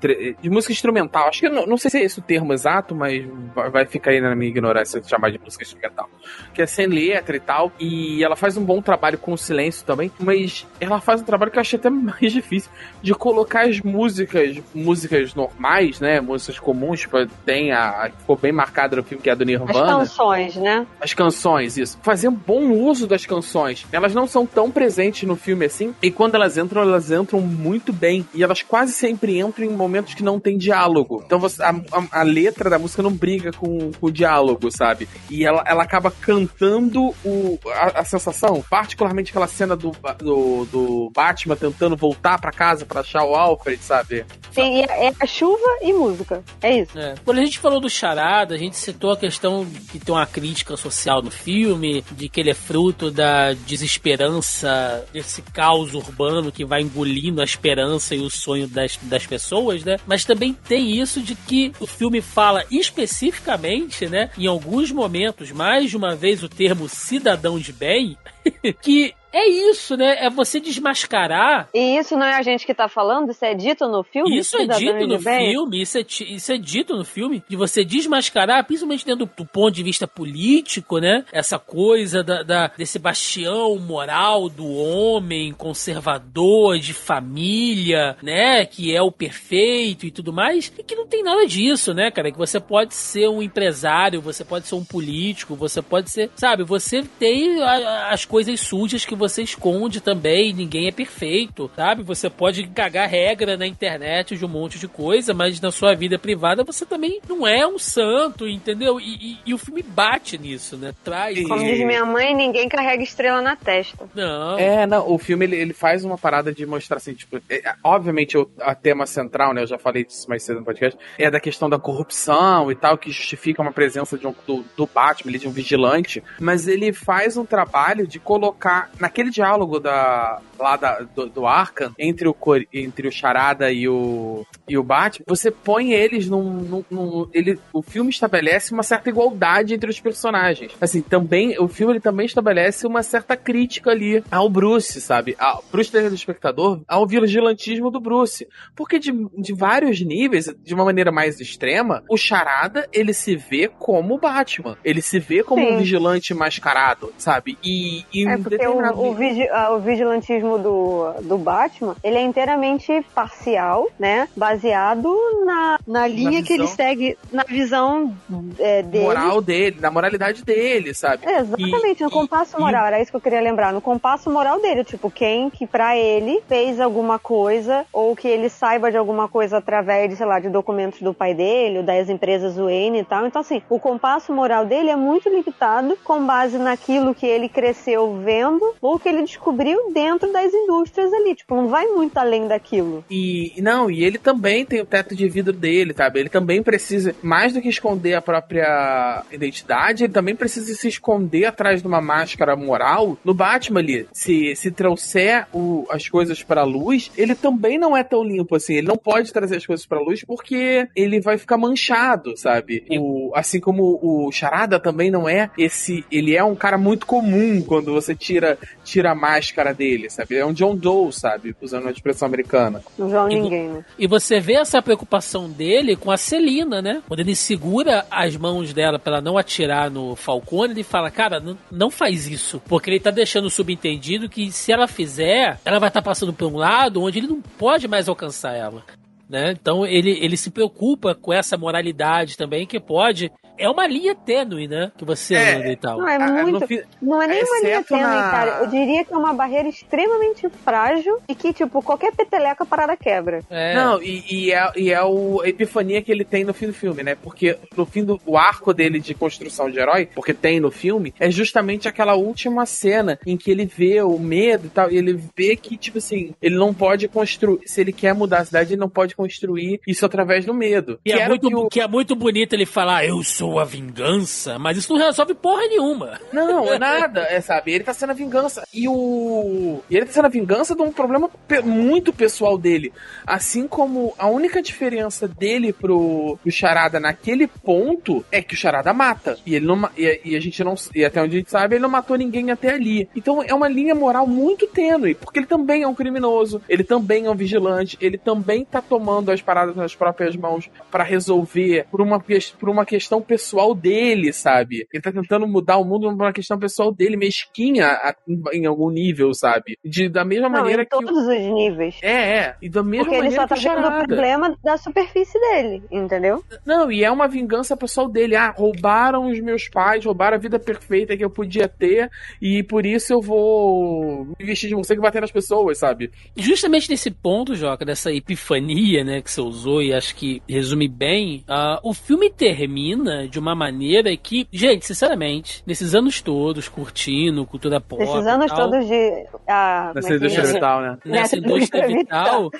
de música instrumental. Acho que eu não, não sei se é esse o termo exato, mas vai, ficar aí na minha ignorância de chamar de música instrumental. Que é sem letra e tal. E ela faz um bom trabalho com o silêncio também, mas ela faz um trabalho que eu achei até mais difícil de colocar as músicas, músicas normais, né? Músicas comuns, tipo, tem a. ficou bem marcada no filme, que é a do As Nirvana canções, né? as canções, isso. Fazer um bom uso das canções. Elas não são tão presentes no filme assim, e quando elas entram, elas entram muito bem. E elas quase sempre entram em momentos que não tem diálogo. Então você, a, a- a letra da música não briga com, com o diálogo, sabe? E ela, ela acaba cantando o, a, a sensação, particularmente aquela cena do, do, do Batman tentando voltar pra casa pra achar o Alfred, sabe? Tem, é é a chuva e música. É isso. É. Quando a gente falou do Charada, a gente citou a questão de que tem uma crítica social no filme, de que ele é fruto da desesperança, desse caos urbano que vai engolindo a esperança e o sonho das, das pessoas, né? Mas também tem isso de que o filme fala especificamente, né, em alguns momentos, mais de uma vez o termo cidadão de bem, que é isso, né? É você desmascarar E isso não é a gente que tá falando? Isso é dito no filme? isso é dito no filme, isso é, isso é dito no filme, de você desmascarar, principalmente dentro do, do ponto de vista político, né? Essa coisa da, da- desse bastião moral do homem conservador, de família, né? Que é o perfeito e tudo mais, e que não tem nada disso, né, cara? Que você pode ser um empresário, você pode ser um político, você pode ser, sabe? Você tem a- a- as coisas sujas que você esconde também, ninguém é perfeito, sabe? Você pode cagar regra na internet de um monte de coisa, mas na sua vida privada você também não é um santo, entendeu? E, e- e o filme bate nisso, né? Traz. Como diz minha mãe, ninguém carrega estrela na testa. Não. É, não, o filme ele, ele faz uma parada de mostrar assim, tipo, é, é, obviamente o a tema central, né, eu já falei disso mais cedo no podcast, é da questão da corrupção e tal, que justifica uma presença de um, do, do Batman, de um vigilante, mas ele faz um trabalho de colocar naquele diálogo da lá da, do, do Arkham, entre o, entre o Charada e o, e o Batman, você põe eles num, num, num- ele, o filme estabelece uma certa igualdade entre os personagens. Assim, também, o filme ele também estabelece uma certa crítica ali ao Bruce, sabe? Ao, pro telespectador, ao vigilantismo do Bruce. Porque de, de vários níveis, de uma maneira mais extrema, o Charada, ele se vê como o Batman. Ele se vê como Sim. um vigilante mascarado, sabe? E, e É em determinado- o, vigi- ah, o vigilantismo do, do Batman, ele é inteiramente parcial, né? Baseado na, na linha que ele segue, na visão é, dele. moral dele, na moralidade dele, sabe? É, exatamente, E- no compasso e- moral, era isso que eu queria lembrar. No compasso moral dele, tipo, quem que pra ele fez alguma coisa, ou que ele saiba de alguma coisa através de, sei lá, de documentos do pai dele, ou das empresas Wayne e tal. Então, assim, o compasso moral dele é muito limitado com base naquilo que ele cresceu vendo, ou que ele descobriu dentro das indústrias ali. Tipo, não vai muito além daquilo. E não, e ele também tem o teto de vidro dele, sabe? Ele também precisa, mais do que esconder a própria identidade, ele também precisa se esconder atrás de uma máscara moral. No Batman ali, se, se trouxer o- as coisas pra luz, ele também não é tão limpo assim. Ele não pode trazer as coisas pra luz porque ele vai ficar manchado, sabe? O, assim como o Charada também não é esse. Ele é um cara muito comum quando você tira, tira a máscara dele, sabe? É um John Doe, sabe? Usando a expressão americana. Não João E vo- ninguém, né? E você vê essa preocupação dele com a Celina, né? Quando ele segura as mãos dela pra ela não atirar no Falcone, ele fala, cara, não, não faz isso. Porque ele tá deixando subentendido que se ela fizer, ela vai estar passando por um lado onde ele não pode mais alcançar ela. Né? Então ele, ele se preocupa com essa moralidade também, que pode. É uma linha tênue, né? Que você É. anda e tal. Não, é muito. Não é nem uma linha tênue, na- cara. Eu diria que é uma barreira extremamente frágil e que, tipo, qualquer peteleca parada quebra. É. Não, e, e é, e é o, a epifania que ele tem no fim do filme, né? Porque no fim do o arco dele de construção de herói, porque tem no filme, é justamente aquela última cena em que ele vê o medo e tal, e ele vê que, tipo assim, ele não pode construir. Se ele quer mudar a cidade, ele não pode construir isso através do medo. Que é, era muito, que o- que é muito bonito ele falar, eu sou a vingança, mas isso não resolve porra nenhuma. Não, é nada, é, sabe? Ele tá sendo a vingança. E o. E ele tá sendo a vingança de um problema pe- muito pessoal dele. Assim como a única diferença dele pro, pro Charada naquele ponto é que o Charada mata. E ele não e, e a gente não. E até onde a gente sabe, ele não matou ninguém até ali. Então é uma linha moral muito tênue, porque ele também é um criminoso, ele também é um vigilante, ele também tá tomando as paradas nas próprias mãos pra resolver por uma, por uma questão pessoal dele, sabe? Ele tá tentando mudar o mundo por uma questão pessoal dele, mesquinha a- em, em algum nível, sabe? De, da mesma Não, maneira em que. o- todos os níveis. É, é. E da mesma Porque ele maneira só tá que o vendo o problema da superfície dele, entendeu? Não, e é uma vingança pessoal dele. Ah, roubaram os meus pais, roubaram a vida perfeita que eu podia ter, e por isso eu vou me vestir de você que bater nas pessoas, sabe? Justamente nesse ponto, Joca, dessa epifania, né, que você usou e acho que resume bem, ah, o filme termina de uma maneira que, gente, sinceramente, nesses anos todos, curtindo, cultura pop Esses e anos tal, todos de. Ah, Nessa como é indústria é? vital, né? nessa Nessa indústria indústria vital,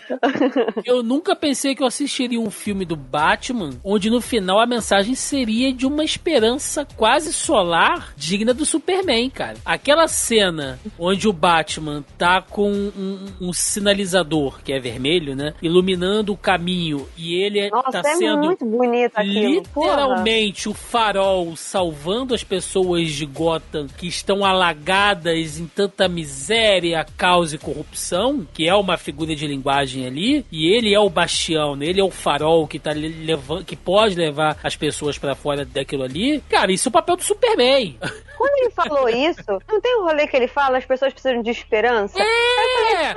eu nunca pensei que eu assistiria um filme do Batman onde no final a mensagem seria de uma esperança quase solar digna do Superman, cara. Aquela cena onde o Batman tá com um, um sinalizador, que é vermelho, né? Iluminando o caminho e ele Nossa, tá é sendo aquilo. Literalmente o farol salvando as pessoas de Gotham que estão alagadas em tanta miséria, caos e corrupção, que é uma figura de linguagem ali, e ele é o bastião, né? ele é o farol que tá levando, que pode levar as pessoas pra fora daquilo ali. Cara, isso é o papel do Superman. Quando ele falou isso, não tem um rolê que ele fala, as pessoas precisam de esperança? É!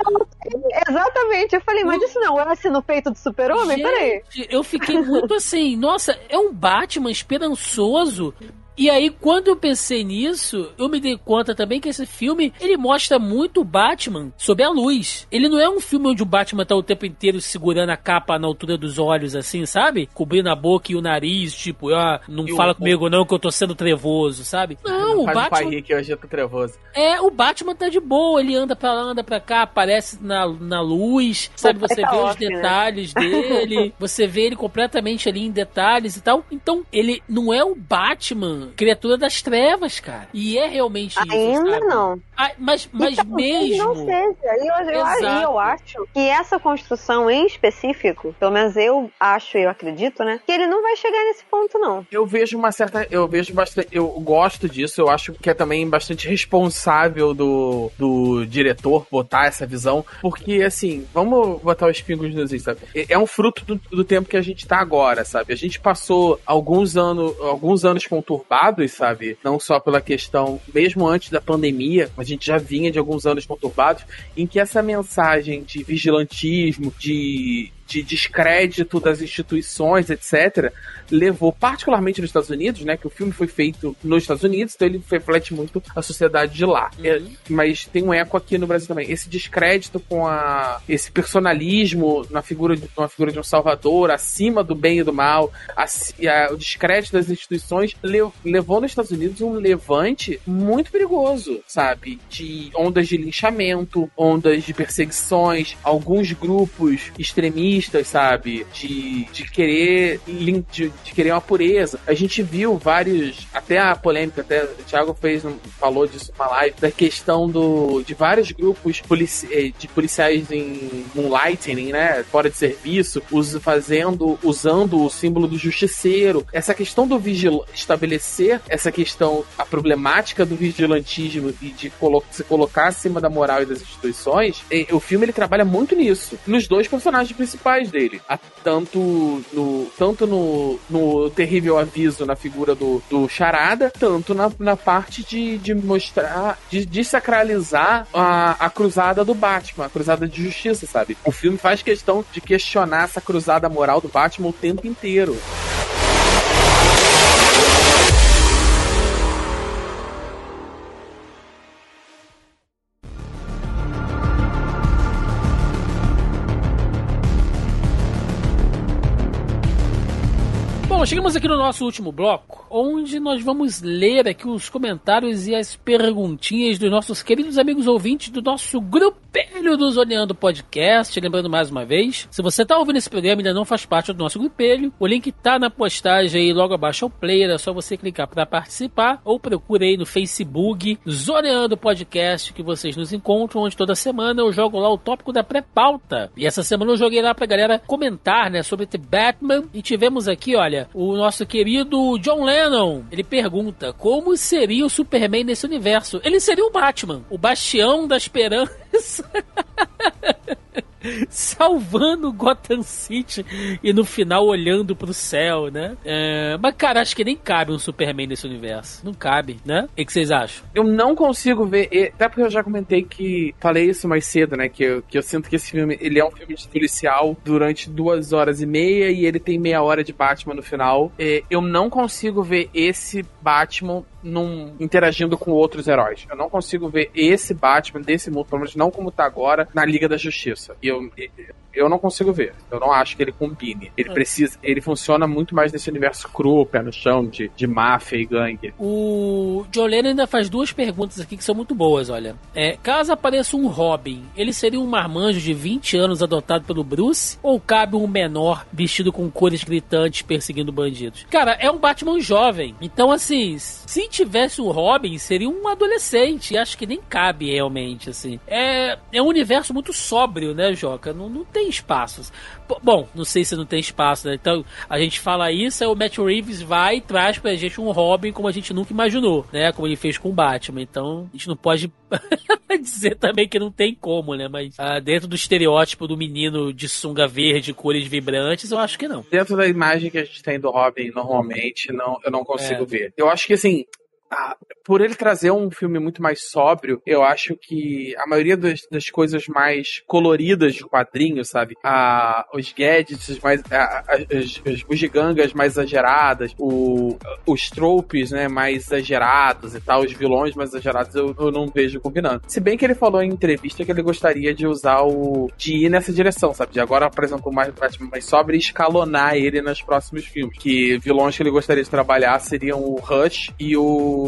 Exatamente. Eu falei, mas isso não é assim no peito do super-homem? Peraí. Eu fiquei muito assim, nossa, é um Batman esperançoso. E aí, quando eu pensei nisso, eu me dei conta também que esse filme, ele mostra muito o Batman sob a luz. Ele não é um filme onde o Batman tá o tempo inteiro segurando a capa na altura dos olhos, assim, sabe? Cobrindo a boca e o nariz, tipo, ah, não fala comigo não que eu tô sendo trevoso, sabe? Não, o Faz o Batman... que hoje eu tô trevoso. É, o Batman tá de boa, ele anda pra lá, anda pra cá, aparece na, na luz, sabe? Você tá vê os né? detalhes dele, você vê ele completamente ali em detalhes e tal. Então, ele não é o Batman, criatura das trevas, cara. E é realmente isso, Ainda não. Ah, mas mas E talvez Não mesmo. seja. E eu, eu, Exato. eu acho que essa construção em específico, pelo menos eu acho e eu acredito, né? Que ele não vai chegar nesse ponto, não. Eu vejo uma certa. Eu vejo bastante. Eu gosto disso. Eu acho que é também bastante responsável do, do diretor botar essa visão. Porque, assim, vamos botar os pingos nos is, sabe? É- É um fruto do, do tempo que a gente tá agora, sabe? A gente passou alguns anos, alguns anos conturbados, sabe? Não só pela questão, mesmo antes da pandemia, a gente já vinha de alguns anos conturbados, em que essa mensagem de vigilantismo, de de descrédito das instituições, etc., levou, particularmente nos Estados Unidos, né? Que o filme foi feito nos Estados Unidos, então ele reflete muito a sociedade de lá. É, mas tem um eco aqui no Brasil também. Esse descrédito com a. esse personalismo na figura de, na figura de um salvador, acima do bem e do mal, e a- o descrédito das instituições le- levou nos Estados Unidos um levante muito perigoso, sabe? De ondas de linchamento, ondas de perseguições, alguns grupos extremistas, sabe? De, de querer de, de querer uma pureza. A gente viu vários, até a polêmica, até o Thiago fez, falou disso numa live, da questão do, de vários grupos polici- eh, de policiais em moonlighting, né? Fora de serviço, us, fazendo, usando o símbolo do justiceiro. Essa questão do vigil estabelecer essa questão, a problemática do vigilantismo e de colo se colocar acima da moral e das instituições, eh, o filme ele trabalha muito nisso. Nos dois personagens principais dele. A- tanto no, tanto no, no terrível aviso na figura do, do Charada, tanto na, na parte de, de mostrar, de desacralizar a, a cruzada do Batman, a cruzada de justiça, sabe? O filme faz questão de questionar essa cruzada moral do Batman o tempo inteiro. Bom, chegamos aqui no nosso último bloco, onde nós vamos ler aqui os comentários e as perguntinhas dos nossos queridos amigos ouvintes do nosso grupelho do Zoneando Podcast. Lembrando mais uma vez, se você está ouvindo esse programa e ainda não faz parte do nosso grupelho, o link tá na postagem aí logo abaixo ao player, é só você clicar para participar ou procure aí no Facebook Zoneando Podcast que vocês nos encontram, onde toda semana eu jogo lá o tópico da pré-pauta. E essa semana eu joguei lá pra galera comentar, né, sobre The Batman e tivemos aqui, olha, o nosso querido John Lennon. Ele pergunta: como seria o Superman nesse universo? Ele seria o Batman, o bastião da esperança. salvando Gotham City e no final olhando pro céu, né? É, mas, cara, acho que nem cabe um Superman nesse universo. Não cabe, né? O que vocês acham? Eu não consigo ver, até porque eu já comentei que falei isso mais cedo, né? Que eu, que eu sinto que esse filme ele é um filme de policial durante duas horas e meia e ele tem meia hora de Batman no final. É, eu não consigo ver esse Batman num, interagindo com outros heróis. Eu não consigo ver esse Batman desse mundo, pelo menos não como tá agora, na Liga da Justiça. E eu, eu não consigo ver. Eu não acho que ele combine. Ele precisa. Ele funciona muito mais nesse universo cru, pé no chão, de, de máfia e gangue. O John Lennon ainda faz duas perguntas aqui que são muito boas, olha. É, caso apareça um Robin, ele seria um marmanjo de 20 anos adotado pelo Bruce? Ou cabe um menor vestido com cores gritantes perseguindo bandidos? Cara, é um Batman jovem. Então, assim, se tivesse o Robin, seria um adolescente. E acho que nem cabe realmente, assim. É, é um universo muito sóbrio, né, Joca? Não, não tem espaços. P- Bom, não sei se não tem espaço, né? Então, a gente fala isso, aí o Matt Reeves vai e traz pra gente um Robin como a gente nunca imaginou, né? Como ele fez com o Batman. Então, a gente não pode dizer também que não tem como, né? Mas ah, dentro do estereótipo do menino de sunga verde, cores vibrantes, eu acho que não. dentro da imagem que a gente tem do Robin normalmente, não, eu não consigo É. ver. Eu acho que assim. Ah, por ele trazer um filme muito mais sóbrio, eu acho que a maioria das, das coisas mais coloridas de quadrinhos, sabe? Ah, os gadgets mais. ah, as, as bugigangas mais exageradas, o, os tropes, né, mais exagerados e tal, os vilões mais exagerados, eu, eu não vejo combinando. Se bem que ele falou em entrevista que ele gostaria de usar o. de ir nessa direção, sabe? De agora apresentou mais Batman mais sóbrio e escalonar ele nos próximos filmes. Que vilões que ele gostaria de trabalhar seriam o Rush e o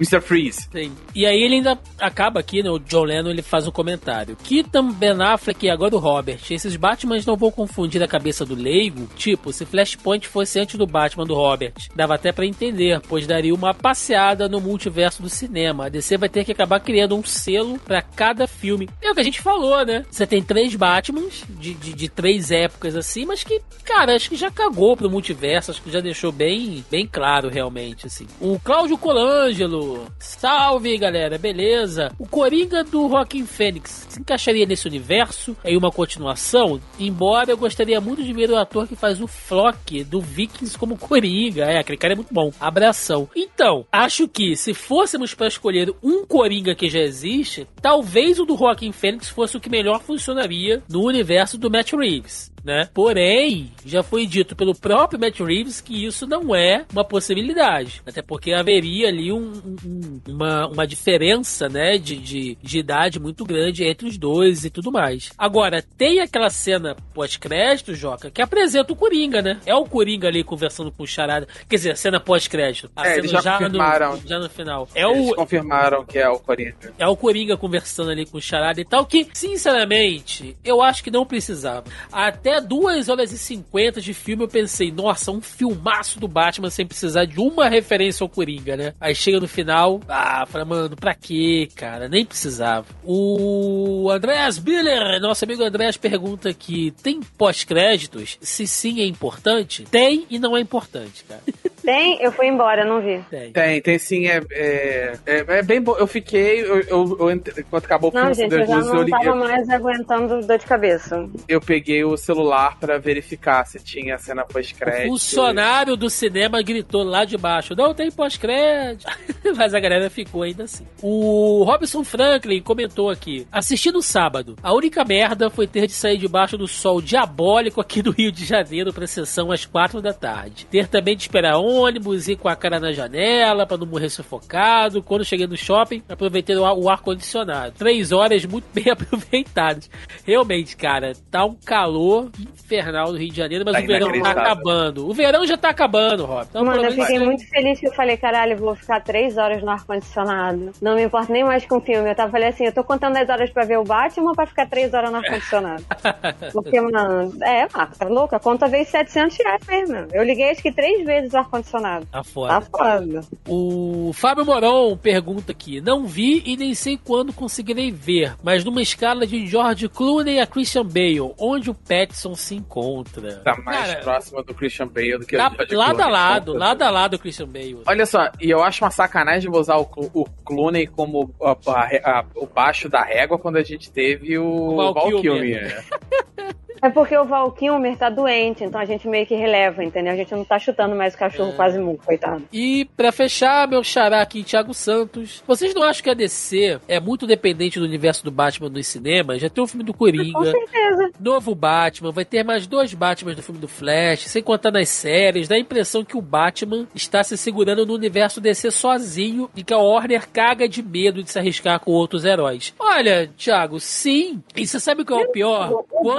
Mr. Freeze. Sim. E aí ele ainda acaba aqui, né? O John Lennon ele faz um comentário. Keaton, Ben Affleck e agora o Robert. Esses Batmans não vão confundir a cabeça do leigo? Tipo, se Flashpoint fosse antes do Batman do Robert. Dava até pra entender, pois daria uma passeada no multiverso do cinema. A DC vai ter que acabar criando um selo pra cada filme. É o que a gente falou, né? Você tem três Batmans de, de, de três épocas assim, mas que, cara, acho que já cagou pro multiverso. Acho que já deixou bem, bem claro realmente, assim. O Cláudio Colangelo. Salve, galera. Beleza? O Coringa do Rockin' Fênix se encaixaria nesse universo? Em uma continuação? Embora eu gostaria muito de ver o ator que faz o Flock do Vikings como Coringa. É, aquele cara é muito bom. Abração. Então, acho que se fôssemos para escolher um Coringa que já existe, talvez o do Rockin' Fênix fosse o que melhor funcionaria no universo do Matt Reeves né? Porém, já foi dito pelo próprio Matt Reeves que isso não é uma possibilidade. Até porque haveria ali um- um- uma, uma diferença, né, de, de, de idade muito grande entre os dois e tudo mais. Agora, tem aquela cena pós-crédito, Joca, que apresenta o Coringa, né? É o Coringa ali conversando com o Charada. Quer dizer, a cena pós-crédito. A É, cena eles já confirmaram. No, já no final. É Eles o, confirmaram que é o Coringa. é o Coringa conversando ali com o Charada e tal, que, sinceramente, eu acho que não precisava. Até 2 horas e 50 de filme eu pensei, nossa, um filmaço do Batman sem precisar de uma referência ao Coringa, né? Aí chega no final, ah, fala, mano, pra quê, cara? Nem precisava. O Andreas Biller, nosso amigo Andreas, pergunta aqui: tem pós-créditos? Se sim, é importante? Tem e não é importante, cara. Tem? Eu fui embora, não vi. Tem. Tem, tem sim, é, é, é, é bem bom. Eu fiquei, eu, eu, eu quando acabou o filme Não, gente, eu já luzes, eu, não tava mais aguentando dor de cabeça. eu peguei o celular pra verificar se tinha cena O pós-crédito. funcionário do cinema gritou lá de baixo: não tem pós-crédito. Mas a galera ficou ainda assim. O Robson Franklin comentou aqui: assistindo sábado, a única merda foi ter de sair debaixo do sol diabólico aqui do Rio de Janeiro pra sessão às quatro da tarde. Ter também de esperar ônibus, ir com a cara na janela pra não morrer sufocado. Quando cheguei no shopping, aproveitei o ar- o ar-condicionado. Três horas muito bem aproveitadas. Realmente, cara, tá um calor infernal no Rio de Janeiro, mas Tá o verão tá acabando. O verão já tá acabando, Rob. Então, Mano, eu fiquei muito feliz que eu falei, caralho, vou ficar três horas no ar-condicionado. Não me importa nem mais com o filme. Eu tava falei assim, eu tô contando as horas pra ver o Batman ou pra ficar três horas no ar-condicionado? Porque, mano, é, Marca, tá louca? A conta veio 700 reais mesmo. Eu liguei acho que três vezes o ar-condicionado. Tá Tá foda. foda. O Fábio Moron pergunta aqui: Não vi e nem sei quando conseguirei ver, mas numa escala de George Clooney a Christian Bale, onde o Petson se encontra. Tá mais Cara, próxima do Christian Bale do que tá o George lado a Clooney. lado, lado a lado o Christian Bale. Olha só, e eu acho uma sacanagem usar o, o Clooney como a- a- a- o baixo da régua quando a gente teve o, Val Kilmer. É porque o Val Kilmer tá doente, então a gente meio que releva, entendeu? A gente não tá chutando mais o cachorro quase muito, coitado. E pra fechar, meu xará aqui, Thiago Santos. Vocês não acham que a DC é muito dependente do universo do Batman nos cinemas? Já tem o filme do Com Coringa, certeza. novo Batman, vai ter mais dois Batmans do filme do Flash, sem contar nas séries, dá a impressão que o Batman está se segurando no universo DC sozinho e que a Warner caga de medo de se arriscar com outros heróis. Olha, Thiago, sim. E você sabe o que é o pior? O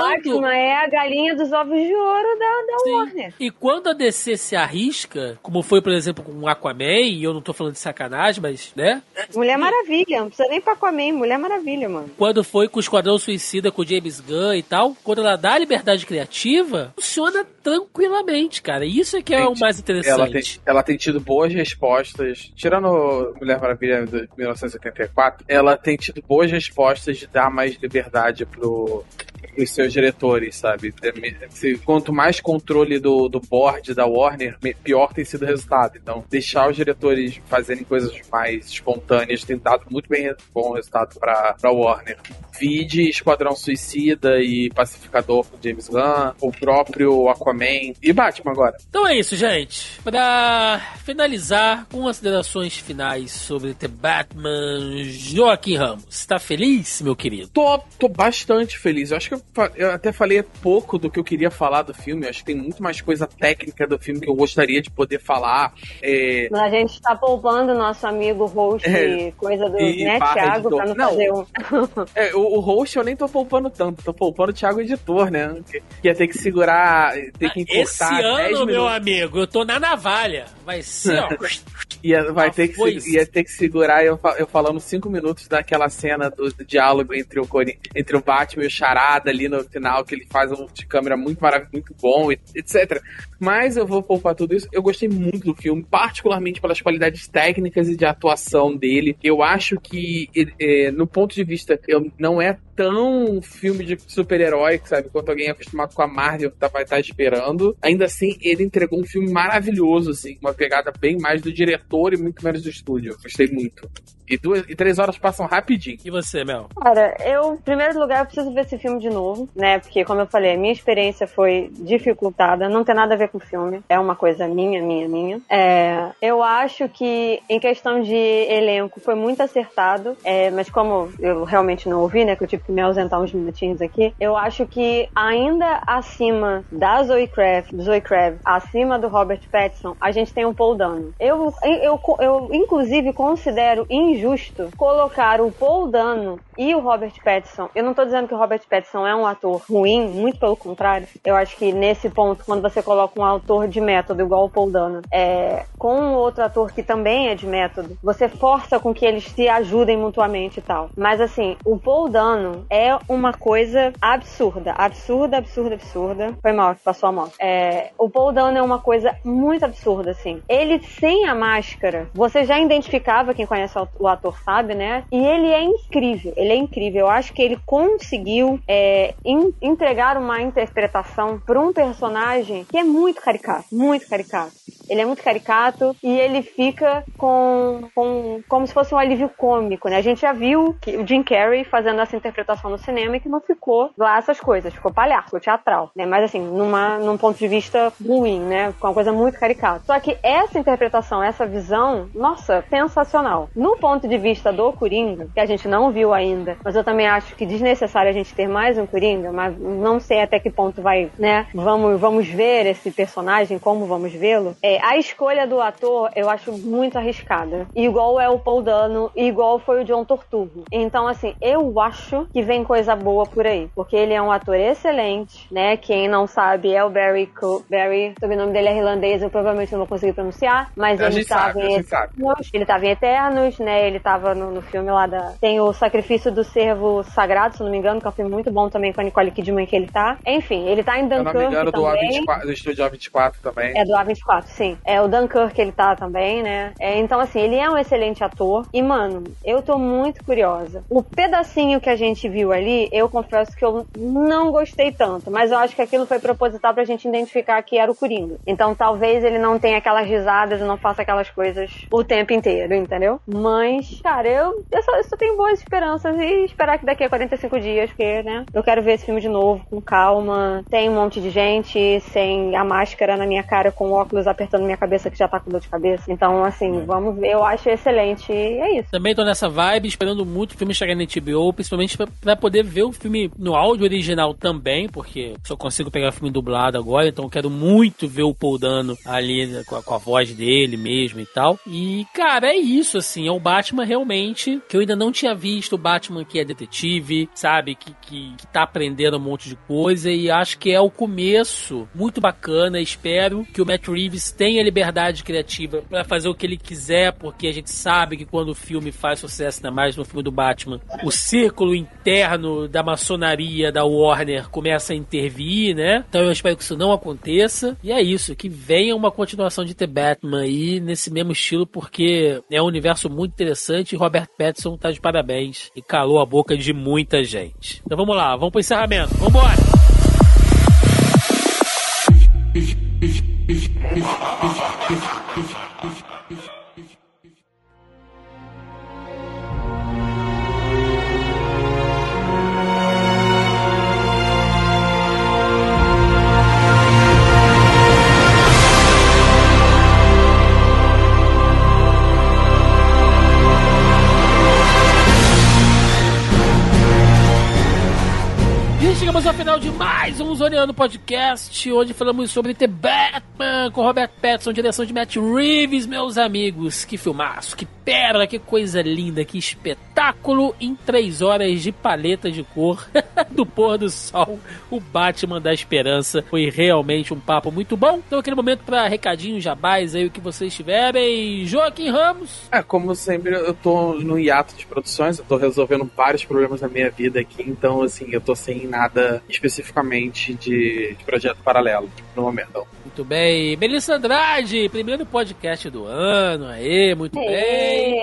Batman é a galinha dos ovos de ouro da, da Sim. Warner. E quando a DC se arrisca, como foi, por exemplo, com o Aquaman, e eu não tô falando de sacanagem, mas, né? Mulher Maravilha, não precisa nem pra Aquaman, Mulher Maravilha, mano. Quando foi com o Esquadrão Suicida com o James Gunn e tal, quando ela dá a liberdade criativa, funciona tranquilamente, cara. Isso é que é o Gente, mais Ela tem, interessante. ela tem tido boas respostas. Tirando Mulher Maravilha de 1984, ela tem tido boas respostas de dar mais liberdade pro, pros seus diretores, sabe? É me- se- Quanto mais controle do, do board da Warner, pior tem sido o resultado. Então, deixar os diretores fazerem coisas mais espontâneas tem dado muito bem bom resultado pra, pra Warner. Vide Esquadrão Suicida e Pacificador com James Gunn, o próprio Aquaman e Batman agora. Então é isso, gente. Pra finalizar, considerações finais sobre The Batman, Joaquim Ramos. Tá feliz, meu querido? Tô, tô bastante feliz. Eu acho que eu, eu até falei pouco do que eu queria falar do filme. Eu acho que tem muito mais coisa técnica do filme que eu gostaria de poder falar. É, A gente tá poupando nosso amigo host É. coisa do E né, Thiago, editor. pra não, Não. fazer um. é, o, o host eu nem tô poupando tanto. Tô poupando o Thiago Editor, né? Que, ia ter que segurar, ter que Esse encurtar 10 ano, meu amigo, eu tô na navalha. Vai ser, ó. Ia, vai Ah, ter que, se- ia ter que segurar eu, eu falando cinco minutos daquela cena do, do diálogo entre o, Cori- entre o Batman e o Charada ali no final, que ele faz um de câmera muito maravilhoso, muito bom, etc. Mas eu vou poupar tudo isso. Eu gostei muito do filme, particularmente pelas qualidades técnicas e de atuação dele. Eu acho que, é, no ponto de vista, eu, não é tão filme de super-herói, sabe? Quanto alguém acostumado com a Marvel tá, vai estar esperando. Ainda assim, ele entregou um filme maravilhoso, assim, uma pegada bem mais do diretor e muito menos do estúdio. Gostei muito. E, duas, e três horas passam rapidinho. E você, Mel? Cara, eu, em primeiro lugar, eu preciso ver esse filme de novo, né? Porque, como eu falei, a minha experiência foi dificultada, não tem nada a ver com o filme, é uma coisa minha, minha, minha. É, eu acho que, em questão de elenco, foi muito acertado, é, mas como eu realmente não ouvi, né? Que eu tive que me ausentar uns minutinhos aqui, eu acho que ainda acima da Zoe Kravitz, Zoe Kravitz, acima do Robert Pattinson, a gente tem um Paul Dano. Eu, eu, eu, inclusive, considero injusto colocar o Paul Dano e o Robert Pattinson. Eu não tô dizendo que o Robert Pattinson é um ator ruim, muito pelo contrário. Eu acho que nesse ponto, quando você coloca um autor de método igual o Paul Dano, é, com um outro ator que também é de método, você força com que eles se ajudem mutuamente e tal. Mas assim, o Paul Dano é uma coisa absurda, absurda, absurda, absurda. Foi mal, passou a moto. É, o Paul Dano é uma coisa muito absurda, assim. Ele sem a máscara, você já identificava, quem conhece o ator sabe, né? E ele é incrível, ele é incrível. Eu acho que ele conseguiu é, in- entregar uma interpretação para um personagem que é muito caricato, muito caricato. Ele é muito caricato e ele fica com, com como se fosse um alívio cômico, né? A gente já viu que o Jim Carrey fazendo essa interpretação no cinema e que não ficou lá essas coisas, ficou palhaço, ficou teatral, né? Mas assim, numa, num ponto de vista ruim, né? Com uma coisa muito caricata. Só que essa interpretação, essa visão, nossa, sensacional. No ponto de vista do Coringa, que a gente não viu ainda, mas eu também acho que desnecessário a gente ter mais um Coringa, mas não sei até que ponto vai, né? Vamos, vamos ver esse personagem, como vamos vê-lo. É, a escolha do ator eu acho muito arriscada. Igual é o Paul Dano, igual foi o John Torturro. Então, assim, eu acho que vem coisa boa por aí. Porque ele é um ator excelente, né? Quem não sabe é o Barry Co Barry, o nome dele é irlandês, eu provavelmente não vou conseguir pronunciar, mas A ele estava em. Eternos, ele estava em Eternos, né? Ele estava no, no filme lá da. Tem o Sacrifício do Servo Sagrado, se não me engano, que é um filme muito bom também com a Nicole Kidman que ele tá. Enfim, ele tá em Se eu não Dunkirk me engano, do também. A24, do estúdio A24 também. É do A24, sim. É o Dunkirk ele tá também, né? É, então, assim, ele é um excelente ator. E, mano, eu tô muito curiosa. O pedacinho que a gente viu ali, eu confesso que eu não gostei tanto. Mas eu acho que aquilo foi proposital pra gente identificar que era o Coringa. Então, talvez ele não tenha aquelas risadas e não faça aquelas coisas o tempo inteiro, entendeu? Mas, cara, eu, eu, só, eu só tenho boas esperanças e esperar que daqui a 45 dias, porque, né? Eu quero ver esse filme de novo, com calma. Tem um monte de gente, sem a máscara na minha cara, com óculos apertando minha cabeça, que já tá com dor de cabeça. Então, assim, vamos ver. Eu acho excelente e é isso. Também tô nessa vibe, esperando muito o filme chegar na HBO, principalmente pra, pra poder ver o filme no áudio original também, porque só consigo pegar o filme dublado agora, então eu quero muito ver o Paul Dano ali né, com a, com a voz dele mesmo e tal. E, cara, é isso, assim, é o Batman realmente, que eu ainda não tinha visto, o Batman que é detetive, sabe, que, que, que tá aprendendo um monte de coisa, e acho que é o começo muito bacana, espero que o Matt Reeves tenha liberdade criativa pra fazer o que ele quiser, porque a gente sabe que quando o filme faz sucesso, ainda mais no filme do Batman, o círculo interno da maçonaria da Warner começa a intervir, né? Então eu espero que isso não aconteça. E é isso, que venha uma continuação de The Batman aí nesse mesmo estilo, porque é um universo muito interessante e Robert Pattinson tá de parabéns e calou a boca de muita gente. Então vamos lá, vamos pro encerramento. Vambora! Final de mais um Zoneando Podcast, onde falamos sobre The Batman com Robert Pattinson, direção de Matt Reeves, meus amigos. Que filmaço, que pérola, que coisa linda, que espetáculo em três horas de paleta de cor do pôr do sol. O Batman da Esperança foi realmente um papo muito bom. Então, aquele momento para recadinhos, jabás aí, o que vocês tiverem. Joaquim Ramos. É, como sempre, eu tô no hiato de produções, eu tô resolvendo vários problemas na minha vida aqui, então, assim, eu tô sem nada especificamente de, de projeto paralelo no momento. Muito bem. Melissa Andrade, primeiro podcast do ano. Aê, muito bem.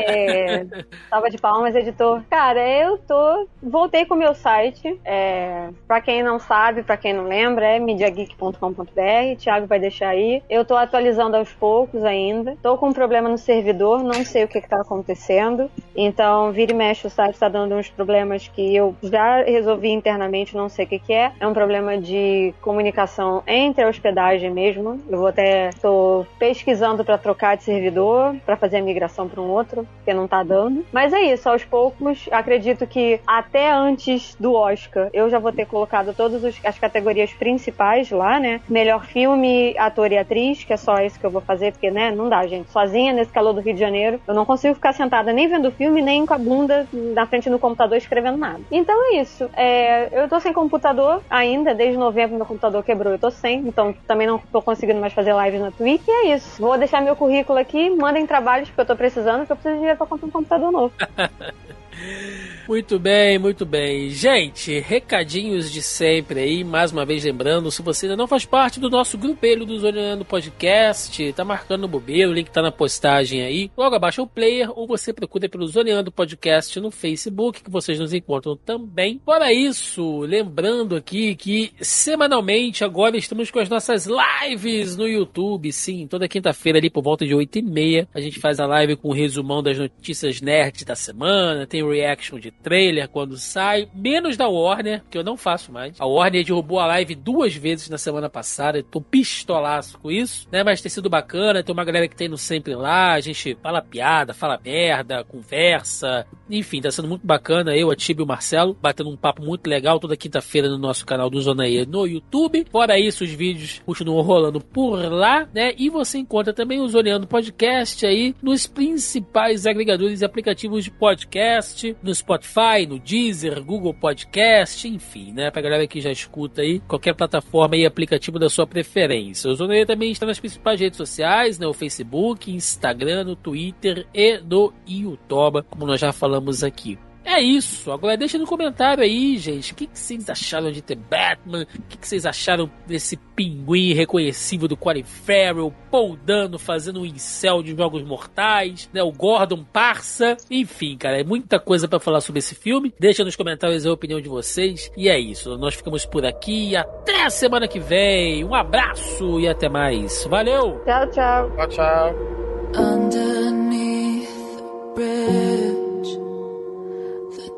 Salva de palmas, editor. Cara, eu tô. Voltei com o meu site. É... Pra quem não sabe, pra quem não lembra, é mediageek.com.br. Thiago vai deixar aí. Eu tô atualizando aos poucos ainda. Tô com um problema no servidor, não sei o que, que tá acontecendo. Então, vira e mexe, o site tá dando uns problemas que eu já resolvi internamente, não sei o que, que é. É um problema de comunicação entre a hospedagem mesmo. Eu vou até. tô pesquisando pra trocar de servidor, pra fazer a migração pra um outro, porque não tá dando. Mas é isso, aos poucos, acredito que até antes do Oscar, eu já vou ter colocado todas as categorias principais lá, né? Melhor filme, ator e atriz, que é só isso que eu vou fazer, porque, né, não dá, gente. Sozinha nesse calor do Rio de Janeiro, eu não consigo ficar sentada nem vendo filme, nem com a bunda na frente do computador escrevendo nada. Então é isso. É, eu tô sem computador ainda, desde novembro meu computador quebrou, eu tô sem, então também não tô conseguindo mais fazer lives na Twitch. E é isso. Vou deixar meu currículo aqui, mandem trabalhos porque eu tô precisando, porque eu preciso de dinheiro pra comprar um computador novo. Muito bem, muito bem. Gente, recadinhos de sempre aí, mais uma vez lembrando, se você ainda não faz parte do nosso grupelho do Zoneando Podcast, tá marcando o bobeiro, o link tá na postagem aí. Logo abaixo é o player, ou você procura pelo Zoneando Podcast no Facebook, que vocês nos encontram também. Fora isso, lembrando aqui que semanalmente agora estamos com as nossas lives no YouTube, sim, toda quinta-feira ali por volta de 8 e meia, a gente faz a live com o resumão das notícias nerds da semana, tem reaction de trailer quando sai, menos da Warner, que eu não faço mais. A Warner derrubou a live duas vezes na semana passada, eu tô pistolaço com isso, né? Mas tem sido bacana, tem uma galera que tem no sempre lá, a gente fala piada, fala merda, conversa, enfim, tá sendo muito bacana. Eu, a Tibi e o Marcelo, batendo um papo muito legal toda quinta-feira no nosso canal do Zona E no YouTube. Fora isso, os vídeos continuam rolando por lá, né? E você encontra também o Zoneando Podcast aí nos principais agregadores e aplicativos de podcast, no Spotify, no Deezer, Google Podcast, enfim, né? Pra galera que já escuta aí, qualquer plataforma e aplicativo da sua preferência. O Zona E também está nas principais redes sociais, né? O Facebook, Instagram, no Twitter e no YouTube, como nós já falamos aqui. É isso. Agora deixa no comentário aí, gente. O que, que vocês acharam de The Batman? O que, que vocês acharam desse pinguim reconhecível do Colin Farrell? Paul Dano fazendo um incel de Jogos Mortais, né? O Gordon Parça. Enfim, cara, é muita coisa para falar sobre esse filme. Deixa nos comentários a opinião de vocês. E é isso. Nós ficamos por aqui. Até a semana que vem. Um abraço e até mais. Valeu! Tchau, tchau. Tchau, tchau.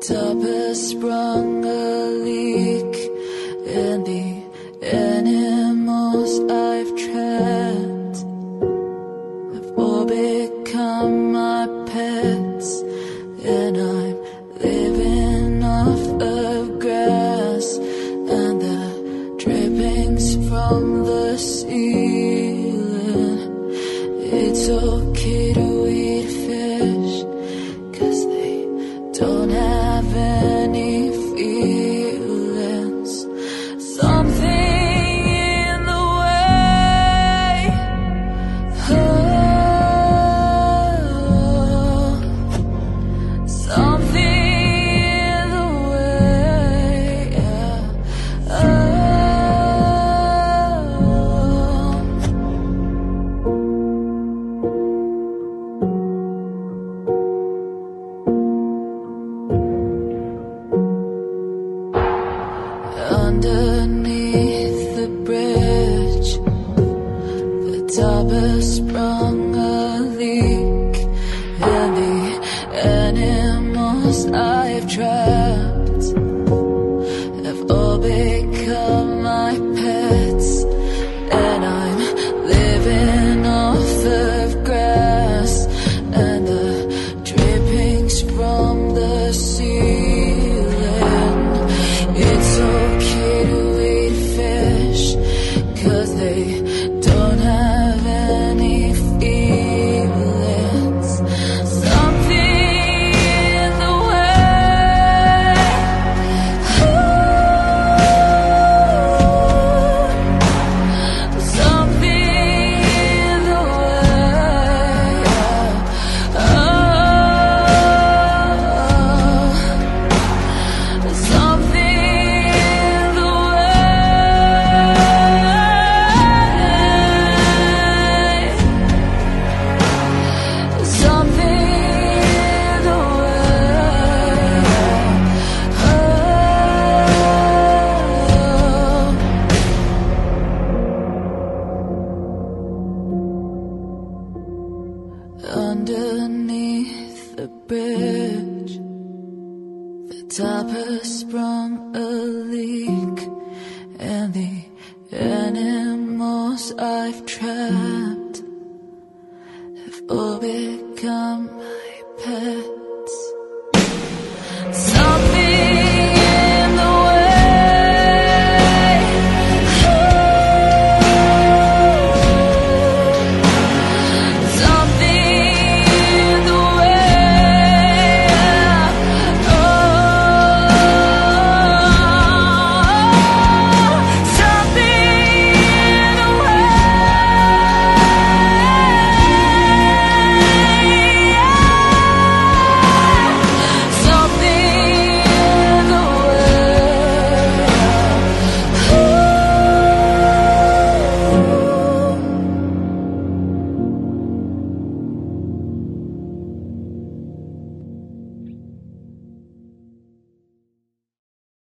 Top has sprung a leak, and the animals I've trapped have all become my pets, and I'm living off of grass and the drippings from the ceiling. It's okay